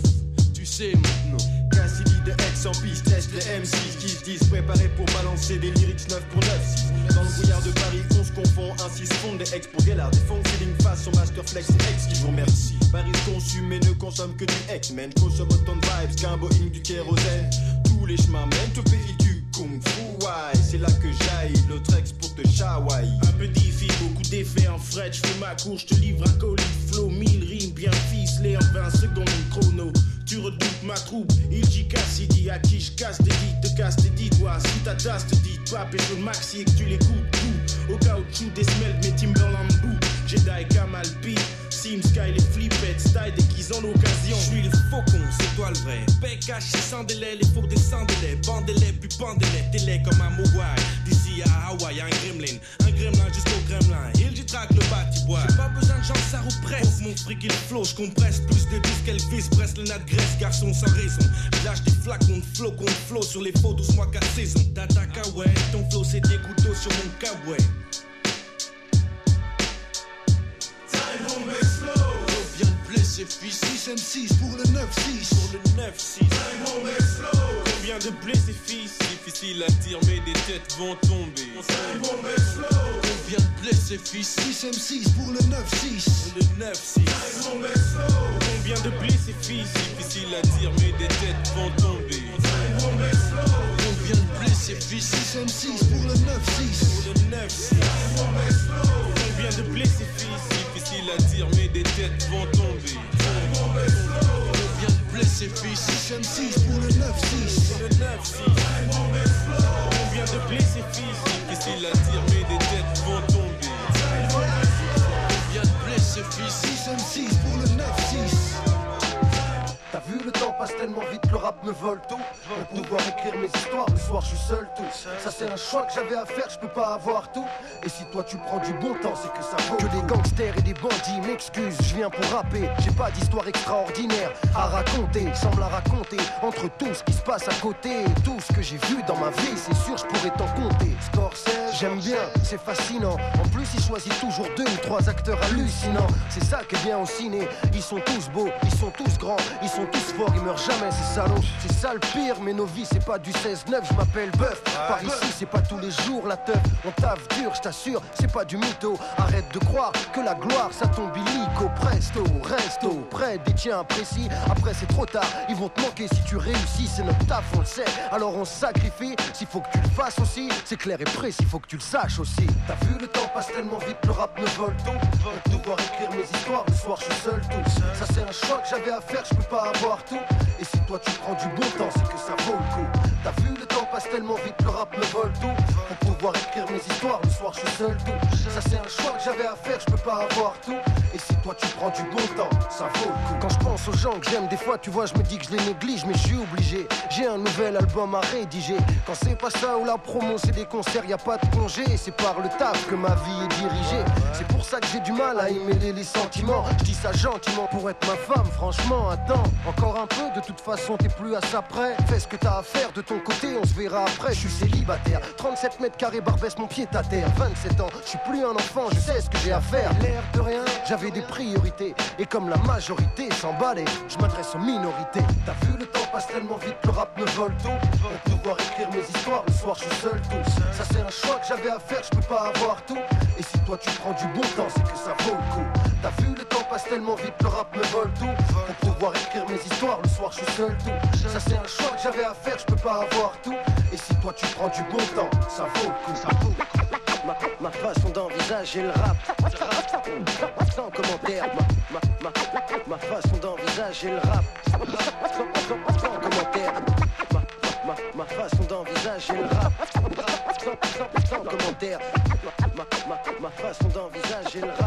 tu sais maintenant. Cassidy de X en piste, teste les M6 qui se disent préparés pour balancer des lyrics 9 pour 9 Dans le brouillard de Paris, confond, ainsi se fondent des ex pour Gellard, des funk feeling face sur Masterflex et X qui vous remercie. Paris consume et ne consomme que du X-Men, consomme autant de vibes qu'un Boeing du kérosène. Tous les chemins mènent au pays du Kung Fu, ouais, c'est là que j'aille, l'autre ex pour te Hawaii. Un peu difficile, beaucoup d'effets en fret, je fais ma cour, je te livre un colis flow, 1000 rimes bien ficelées en 20 secondes chrono. Tu redoutes ma troupe, il dit à qui je casse des te casse des dix doigts. Si ta tasse te dit pas pécho le maxi et que tu les coupes tout. Au caoutchouc des semelles, mes Timberland bout. Jedi Kamal B, Sim Sky, les flippettes, style dès qu'ils ont l'occasion. Je suis le faucon, c'est toi le vrai. Bec caché sans délai, les fours descendez-les, bandez-les, puis pendez-les, télé comme un Mogwai. D'ici à Hawaï, un gremlin, un gremlin jusqu'au gremlin. Il dit traque le bâtibois. J'ai pas besoin de gens, ça represse. Mon fric il flow, je compresse plus de disques qu'elle vise, presse le nat graisse, garçon sans raison. Lâche des flacons de flow contre flow sur les faux, douze-moi qu'à saison. T'attaques ah ouais, ton flow c'est des couteaux sur mon cabouet. Combien de blessés, fils 6 M6 pour le 9-6 Pour le 9-6 Combien de blessés fils. Difficile à dire mais des têtes vont tomber. Combien de blessés, fils. 6 M6 pour le 9-6 Pour le 9-6 Combien de blessés fils. Difficile à dire mais des têtes vont tomber. Combien de blessés, fils. 6 M6 pour le 9-6 Pour le 9-6 Combien de blessés fils. Difficile à dire mais des têtes vont tomber. Combien de blessés, fils 6 M6 pour le 9-6 Pour le 9-6 Combien de blessés fils. Difficile à dire mais des têtes vont tomber. Combien de fils. 6 M6 passe tellement vite le rap me vole tout. Pour pouvoir écrire mes histoires, le soir je suis seul tout. Ça c'est un choix que j'avais à faire, je peux pas avoir tout. Et si toi tu prends du bon temps, c'est que ça vaut Que des gangsters et des bandits m'excusent, je viens pour rapper J'ai pas d'histoire extraordinaire à raconter. Me la raconter entre tout ce qui se passe à côté. Tout ce que j'ai vu dans ma vie, c'est sûr je pourrais t'en compter j'aime bien, c'est fascinant. En plus il choisit toujours deux ou trois acteurs hallucinants. C'est ça qui est bien au ciné, ils sont tous beaux, ils sont tous grands, ils sont tous forts, ils meurent jamais ces salauds. C'est ça le pire, mais nos vies c'est pas du 16-9, je m'appelle Bœuf Par ici c'est pas tous les jours la teuf, on taffe dur, je t'assure, c'est pas du mytho. Arrête de croire que la gloire ça tombe illico. Presto, resto, près des tiens précis. Après c'est trop tard, ils vont te manquer. Si tu réussis C'est notre taf, on le sait, alors on sacrifie S'il faut que tu le fasses aussi, c'est clair et précis, faut que tu le saches aussi. T'as vu le temps passe tellement vite, le rap me vole. Veulent devoir écrire mes histoires, le soir je suis seul tout. Ça c'est un choix que j'avais à faire, je peux pas avoir tout. Et si toi tu prends du bon temps, c'est que ça vaut le coup. T'as vu le temps passe tellement vite, le rap me vole tout. Pour pouvoir écrire mes histoires, le soir je suis seul tout. Ça c'est un choix que j'avais à faire, je peux pas avoir tout. Et si toi tu prends du bon temps, ça vaut. Quand je pense aux gens que j'aime, des fois tu vois, je me dis que je les néglige, mais je suis obligé. J'ai un nouvel album à rédiger. Quand c'est pas ça ou la promo, c'est des concerts, y a pas de congé. C'est par le taf que ma vie est dirigée. C'est pour ça que j'ai du mal à aimer les sentiments. Je dis ça gentiment pour être ma femme, franchement, attends. Encore un peu, de toute façon, t'es plus à ça près. Fais ce que t'as à faire de ton côté, on se verra après. Je suis célibataire, 37 mètres carrés, barbesse mon pied à terre. 27 ans, je suis plus un enfant, je sais ce que j'ai à faire. L'air de rien, j'avais des priorités. Et comme la majorité s'emballait, je m'adresse aux minorités. T'as vu le temps passe tellement vite, le rap me vole tout. Pour pouvoir écrire mes histoires, le soir je suis seul tout. Ça c'est un choix que j'avais à faire, je peux pas avoir tout. Et si toi tu prends du bon temps, c'est que ça vaut le coup. T'as vu le temps passe tellement vite, le rap me vole tout. Pour pouvoir écrire mes histoires, le soir je suis seul tout. Ça c'est un choix que j'avais à faire, je peux pas avoir tout. Et si toi tu prends du bon temps, ça vaut le ça vaut. Ma, ma façon d'envisager le rap, sans commentaire. Ma, ma, ma, façon d'envisager le rap, sans, sans commentaire. Ma, ma, façon d'envisager le rap, sans, sans, sans commentaire. Ma, ma façon d'envisager le rap,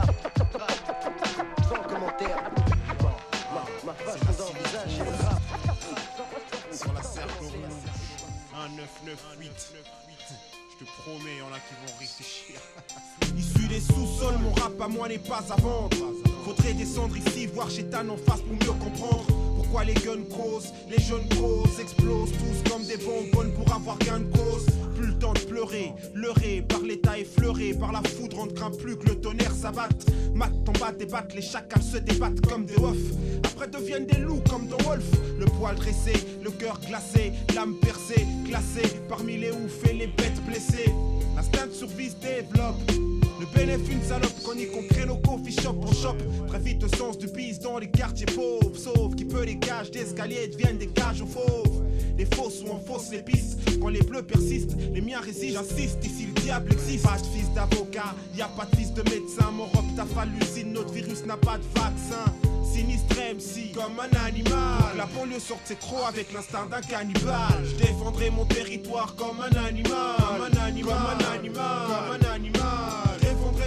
moi n'est pas à vendre. Faudrait descendre ici, voir chez Tan en face pour mieux comprendre. Pourquoi les guns causent, les jeunes causes explosent tous comme des bonbonnes pour avoir gain de cause. Plus le temps de pleurer, leurré par l'état effleuré, par la foudre on ne craint plus que le tonnerre s'abatte. Mat en bas débattent, les chacals se débattent comme des oeufs. Après deviennent des loups comme dans Wolf. Le poil dressé, le cœur glacé, l'âme percée, classée parmi les oufs et les bêtes blessées. L'instinct de survie se développe. Le bénéfice une salope qu'on y crée nos coffee shop en shop. Très vite le sens du bise dans les quartiers pauvres. Sauf qui peut les cages d'escalier deviennent des cages aux fauves. Les fausses ou en fausses les pistes Quand les bleus persistent, les miens résistent. J'insiste, ici le diable existe. Pas de fils d'avocat, y a pas de fils de médecin. Mon robe t'a hallucine, notre virus n'a pas de vaccin. Sinistre MC comme un animal. La banlieue sort ses crocs avec l'instinct d'un cannibale. Je défendrai mon territoire comme un animal. Comme un animal, comme un animal, comme un animal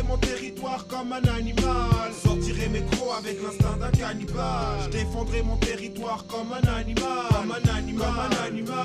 Mon territoire comme un animal. Sortirai mes crocs avec l'instinct d'un cannibale. Je défendrai mon territoire comme un animal. Comme un animal, comme un animal,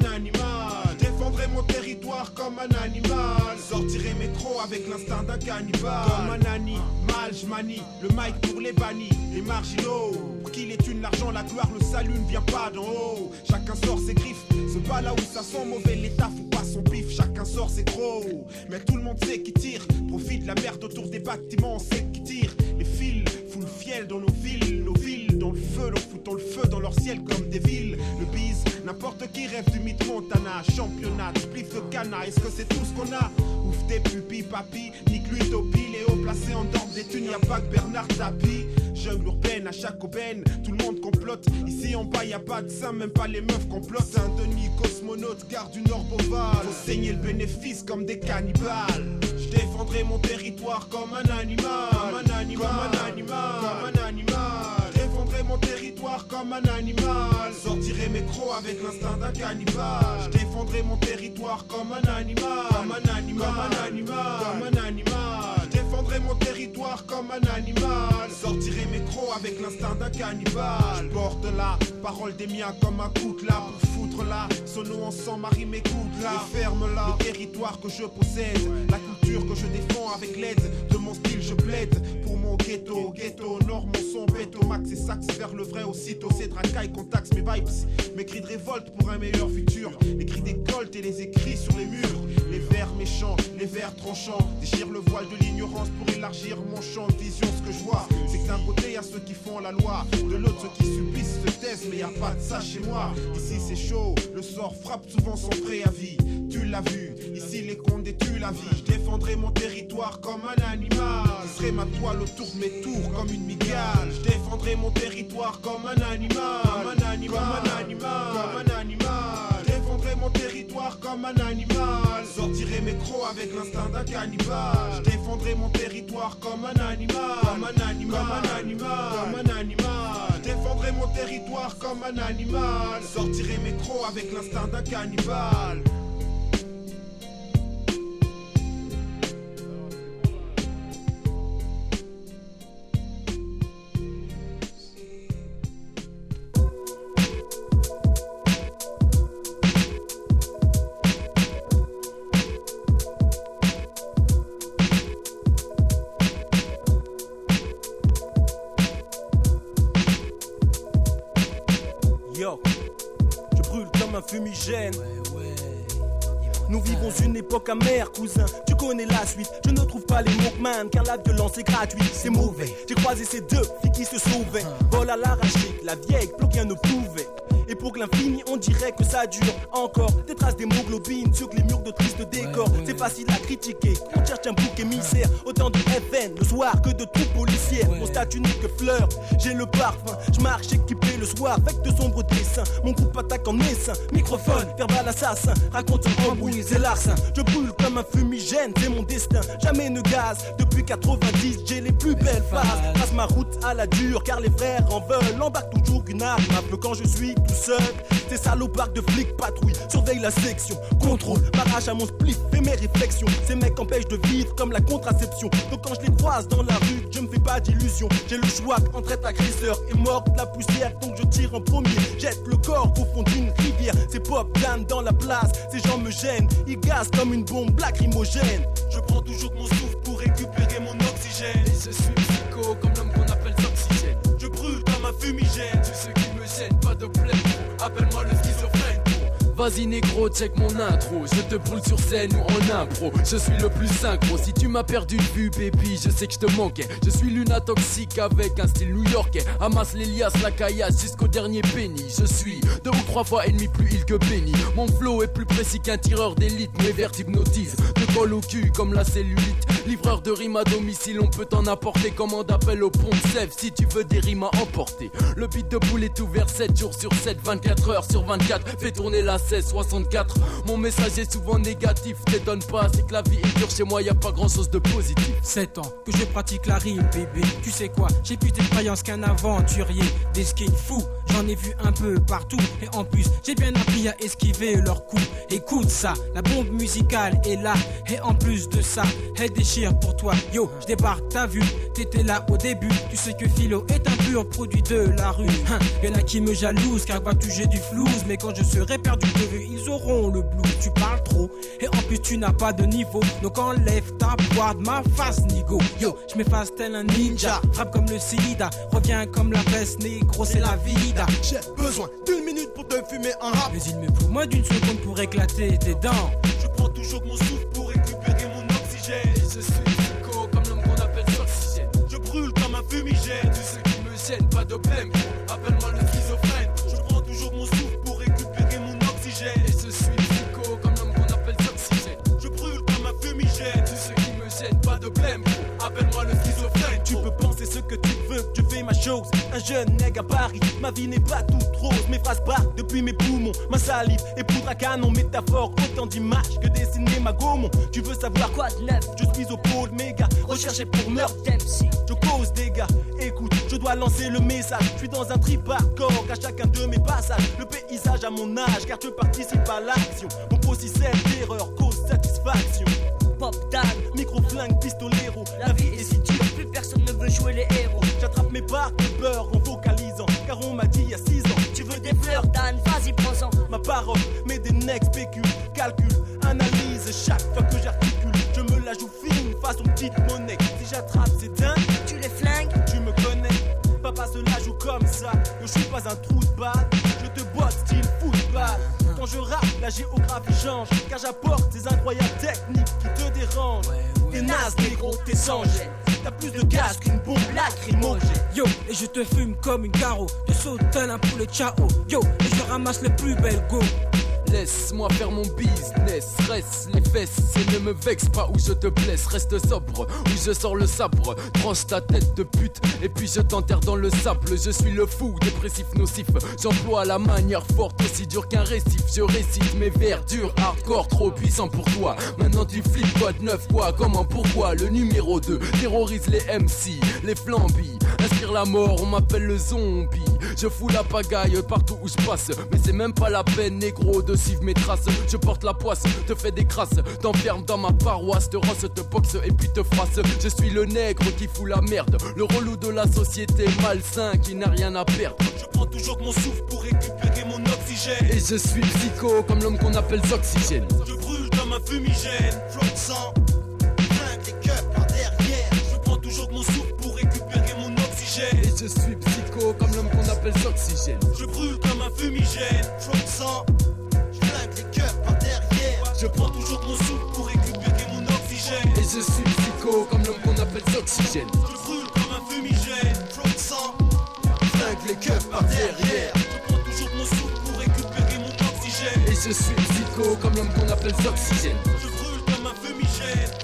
comme animal. Défendrai mon territoire comme un animal. Sortirai mes crocs avec l'instinct d'un cannibale. Comme un animal, je le mic pour les bannis, les marginaux. Pour qu'il est une la gloire, le salut ne vient pas d'en haut. Chacun sort ses griffes, se bat là où ça sent mauvais L'état fout pas son pif, chacun sort ses crocs Mais tout le monde sait qui tire, profite la merde autour des bâtiments, on sait qui tire. Les fils foutent le fiel dans nos villes, nos villes dans le feu, nous foutons le feu dans leur ciel comme des villes. Le bise, n'importe qui rêve du mythe Montana Championnat, spliff de cana, est-ce que c'est tout ce qu'on a? Ouf tes pupilles, papy, nique l'utopie Léo placé en dorme des thunes, y'a pas que Bernard Tapie Jungle urbaine, à chaque aubaine, tout le monde complote. Ici en bas y a pas de ça, même pas les meufs complotent. Saint-Denis, cosmonaute, gare du Nord Boval saigner le bénéfice comme des cannibales. Je défendrai mon territoire comme un animal. Comme un animal, comme un animal, comme un défendrai mon territoire comme un animal. Sortirai mes crocs avec l'instinct d'un cannibale. Je défendrai mon territoire comme un animal. Comme un animal, comme un animal, comme un animal défendrai mon territoire comme un animal. Sortirai mes crocs avec l'instinct d'un cannibale. Porte la parole des miens comme un coutelas Pour foutre là, sonnons ensemble, Marie m'écoute là. Ferme là, le territoire que je possède La culture que je défends avec l'aide de mon style je plaide Pour mon ghetto, ghetto, nord mon son béto Max et sax vers le vrai aussitôt. C'est dracaille, contacts, mes vibes Mes cris de révolte pour un meilleur futur. Les cris des coltes et les écrits sur les murs. Les vers méchants, les vers tranchants Déchire le voile de l'ignorance pour élargir mon champ de vision. Ce que je vois, c'est que d'un côté y a ceux qui font la loi De l'autre ceux qui subissent se taisent Mais y a pas de ça chez moi. Ici c'est chaud, le sort frappe souvent sans préavis Tu l'as ici les condés tu la vie Je défendrai mon territoire comme un animal Ce serait ma toile autour de mes tours comme une migale Je défendrai mon territoire comme un animal Comme un animal, comme un animal, comme un animal Je défendrai mon territoire comme un animal. Sortirai mes crocs avec l'instinct d'un cannibale. Je défendrai mon territoire comme un animal. Comme un animal. Comme un animal. Comme un animal. Je défendrai mon territoire comme un animal. Sortirai mes crocs avec l'instinct d'un cannibale. Époque amère, cousin. Tu connais la suite. Je ne trouve pas les mots man, car la violence est gratuite. C'est mauvais. J'ai croisé ces deux filles qui se sauvaient. Vol à l'arraché, la vieille, plus rien ne pouvait. Et pour que l'infini, on dirait que ça dure encore. Des traces d'hémoglobine sur les murs de tristes décors. C'est facile à critiquer. On cherche un bouc émissaire. Autant de FN le soir que de troupes policières. Mon statut n'est que fleur. J'ai le parfum. Je marche équipé le soir avec de sombres dessins. Mon groupe attaque en essaim. Microphone, verbal assassin. Raconte en embrouille, c'est larcin. Je brûle comme un fumigène, c'est mon destin. Jamais ne gaz. Depuis 90, j'ai les plus belles phases. Passe ma route à la dure, car les frères en veulent. Embarque toujours une arme. Un peu quand je suis tout seul. Ces salopards de flics patrouillent, surveillent la section. Contrôle, m'arrache à mon split, fais mes réflexions. Ces mecs empêchent de vivre comme la contraception. Donc quand je les croise dans la rue, je me fais pas d'illusions. J'ai le choix entre être agresseur et mort de la poussière. Donc je tire en premier, jette le corps au fond d'une rivière. C'est pop Dan dans la place, ces gens me gênent. Ils gazent comme une bombe lacrymogène. Je prends toujours mon souffle pour récupérer mon oxygène. Et je suis psycho comme l'homme qu'on appelle oxygène. Je brûle comme un fumigène. De plaie. Appelle-moi le schizophrène. Vas-y négro, check mon intro. Je te brûle sur scène ou en impro. Je suis le plus synchro. Si tu m'as perdu de vue, baby, je sais que je te manquais. Je suis Luna toxique avec un style new-yorkais. Amasse les liasses, la caillasse jusqu'au dernier penny. Je suis deux ou trois fois ennemi plus il que béni. Mon flow est plus précis qu'un tireur d'élite. Mes vers t'hypnotisent. Te colle au cul comme la cellulite. Livreur de rimes à domicile, on peut t'en apporter. Commande appel au pont Sèvres si tu veux des rimes à emporter. Le beat de boule est ouvert 7 jours sur 7, 24 heures sur 24. Fais tourner la 1664. Mon message est souvent négatif. T'étonne pas, c'est que la vie est dure chez moi, y a pas grand chose de positif. 7 ans que je pratique la rime, bébé. Tu sais quoi, j'ai plus d'expérience qu'un aventurier. Des skins fous, j'en ai vu un peu partout. Et en plus, j'ai bien appris à esquiver leurs coups. Écoute ça, la bombe musicale est là. Et en plus de ça, elle déchire pour toi. Yo, je débarque, t'as vu, t'étais là au début. Tu sais que Philo est un pur produit de la rue. Hein, y'en a qui me jalousent car vois-tu, j'ai du flouze. Mais quand je serai perdu de vue, ils auront le blues. Tu parles trop, et en plus, tu n'as pas de niveau. Donc enlève ta poire de ma face, nigo. Yo, je m'efface tel un ninja. Frappe comme le sida, reviens comme la peste, négro, c'est la vida. J'ai besoin d'une minute pour te fumer un rap. Mais il me faut moins d'une seconde pour éclater tes dents. Je prends toujours mon souffle pour récupérer mon oxygène. Et je suis psycho comme l'homme qu'on appelle oxygène. Je brûle comme un fumigène. Tout ce qui me gêne, pas de blême. Appelle-moi le schizophrène. Je prends toujours mon souffle pour récupérer mon oxygène. Et je suis psycho comme l'homme qu'on appelle oxygène. Je brûle comme un fumigène. Tout ce qui me gêne, pas de blême. Appelle-moi le schizophrène. Tu peux penser ce que tu veux, je fais ma chose. Un jeune nègre à Paris, ma vie n'est pas toute rose. Mes phrases partent depuis mes poumons, ma salive est poudre à canon, métaphore, autant d'images que des cinémas Gaumont. Tu veux savoir quoi de neuf? Je suis au pôle méga, recherché pour meurtre. Je cause des gars, écoute, je dois lancer le message. Je suis dans un trip hardcore, à chacun de mes passages. Le paysage à mon âge, car je participe à l'action. Mon procès terreur, cause satisfaction. Pop Dan, micro flingue, pistolero. La vie est si dure, plus personne ne veut jouer les héros. Mes barres de beurre en vocalisant, car on m'a dit il y a 6 ans. Tu veux des fleurs, Dan, vas-y, prends-en. Ma parole, mais des necks spécule, calcule, analyse chaque fois que j'articule. Je me la joue fine, façon petite monnaie. Si j'attrape, c'est dingue. Tu les flingues, tu me connais. Papa se la joue comme ça. Je suis pas un trou de balle, je te botte style football. Quand je rappe, la géographie change, car j'apporte des incroyables techniques qui te dérangent. T'es naze, négro, t'es sans gêne. T'as plus de gaz qu'une bombe lacrymogène. Yo, et je te fume comme une carreau. Je saute tel un poulet ciao. Yo, et je ramasse les plus belles go. Laisse-moi faire mon business. Reste les fesses et ne me vexe pas où je te blesse. Reste sobre où je sors le sabre. Tranche ta tête de pute et puis je t'enterre dans le sable. Je suis le fou, dépressif, nocif. J'emploie la manière forte, aussi dure qu'un récif. Je récite mes vers durs, hardcore, trop puissant pour toi. Maintenant tu flippes quoi de neuf, quoi, comment, pourquoi? Le numéro 2 terrorise les MC, les flambis. Inspire la mort, on m'appelle le zombie. Je fous la pagaille partout où je passe. Mais c'est même pas la peine, négro, de suivre mes traces. Je porte la poisse, te fais des crasses. T'enferme dans ma paroisse, te rosse, te boxe et puis te frasse. Je suis le nègre qui fout la merde. Le relou de la société malsain qui n'a rien à perdre. Je prends toujours mon souffle pour récupérer mon oxygène. Et je suis psycho comme l'homme qu'on appelle Oxygène. Je brûle comme un fumigène. Flot de sang, les cœurs par derrière. Je prends toujours mon souffle pour récupérer mon oxygène. Et je suis psycho comme l'homme qu'on appelle Oxygène. Je brûle comme un fumigène. Flot de sang, Je prends toujours mon souffle pour récupérer mon oxygène. Et je suis psycho comme l'homme qu'on appelle Oxygène. Je brûle comme un fumigène. Flot de sang, flingue les cœurs par derrière. Je prends toujours mon souffle pour récupérer mon oxygène. Et je suis psycho comme l'homme qu'on appelle Oxygène. Je brûle comme un fumigène.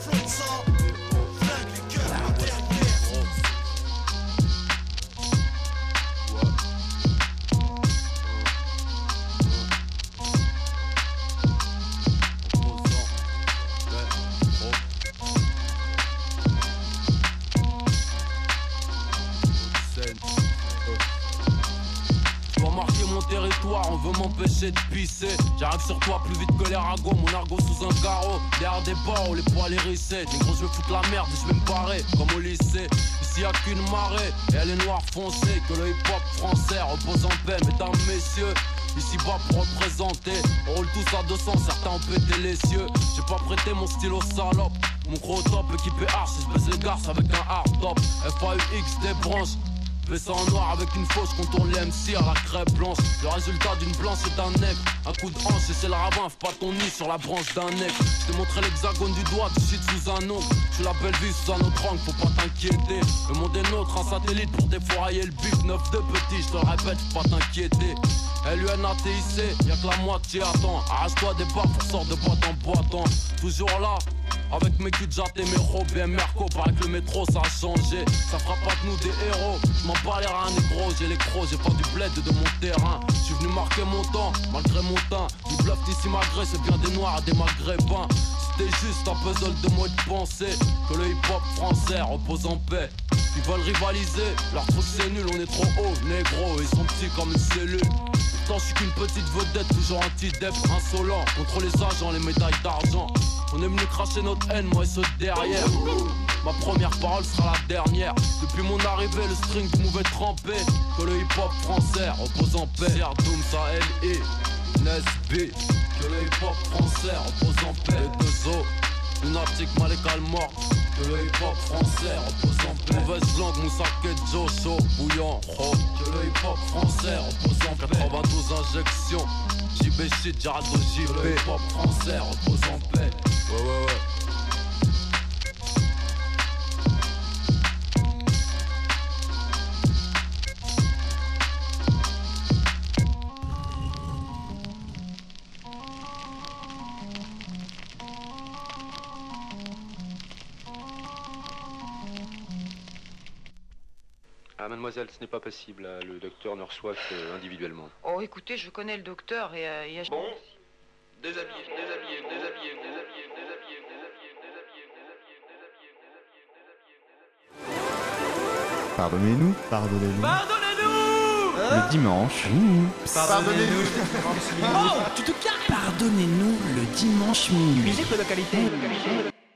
J'arrive sur toi plus vite que les ragots, mon argot sous un carreau. Derrière des barreaux, les poils hérissés. Des gros, je vais foutre la merde je vais me barrer, comme au lycée. Ici y'a qu'une marée, et elle est noire foncée. Que le hip hop français repose en paix, mesdames, messieurs. Ici bas pour représenter, on roule tous à 200, certains ont pété les cieux. J'ai pas prêté mon stylo salope, mon gros top équipé arch, je baisse les garces avec un hard top. FAUX des branches, Fais ça en noir avec une fausse contourne les MC à la crêpe blanche. Le résultat d'une blanche et d'un nègre. Un coup de hanche et c'est le fais pas ton nid sur la branche d'un nègre. Je t'ai montré l'hexagone du doigt, tu shit sous un ongle. Suis la belle vie sous un autre angle, faut pas t'inquiéter. Le monde est nôtre, un satellite pour défourailler le bif. Neuf de petit, je te le répète, faut pas t'inquiéter. LUNATIC, y'a que la moitié attend. Arrache-toi des barres pour sortir de boîte en boîte. Toujours là, avec mes jatte et mes robes et Merco, paraît que le métro ça a changé. Ça fera pas de nous des héros. Je m'en les reins négro, j'ai les crocs, j'ai pas du bled de mon terrain. Je suis venu marquer mon temps, malgré mon teint. Du bluff d'ici malgré, c'est bien des noirs des maghrébins. C'était juste un puzzle de mots et de pensée. Que le hip hop français repose en paix. Ils veulent rivaliser, leur truc c'est nul, on est trop haut, négro, ils sont petits comme une cellule. Pourtant, je suis qu'une petite vedette, toujours anti-dep, insolent. Contre les agents, les médailles d'argent. On est venu cracher notre haine, moi et ceux de derrière. Ma première parole sera la dernière. Depuis mon arrivée, le string est trempé. Que le hip-hop français repose en paix. Doom, ça L et Nesby. Que le hip-hop français repose en paix. Deux os. Lunatique, Malécal mort. Que le hip-hop français repose en paix. Mauvaise langue, Moussake, Joe, chaud, bouillant, oh. Que le hip-hop français repose en paix. 92 injections. JB shit, Jarado JB. Que le hip-hop français repose en paix. Ouais, ouais, ouais. Ah, mademoiselle, ce n'est pas possible. là. Le docteur ne reçoit que individuellement. Oh, écoutez, je connais le docteur et euh, il y a... Bon, déshabillé, déshabillé, déshabillé, déshabillé, déshabillé, Pardonnez-nous. Pardonnez-nous. Pardonnez-nous Le dimanche. Pardonnez-nous. Oh, tu te calmes Pardonnez-nous le dimanche minuit. Musique de qualité.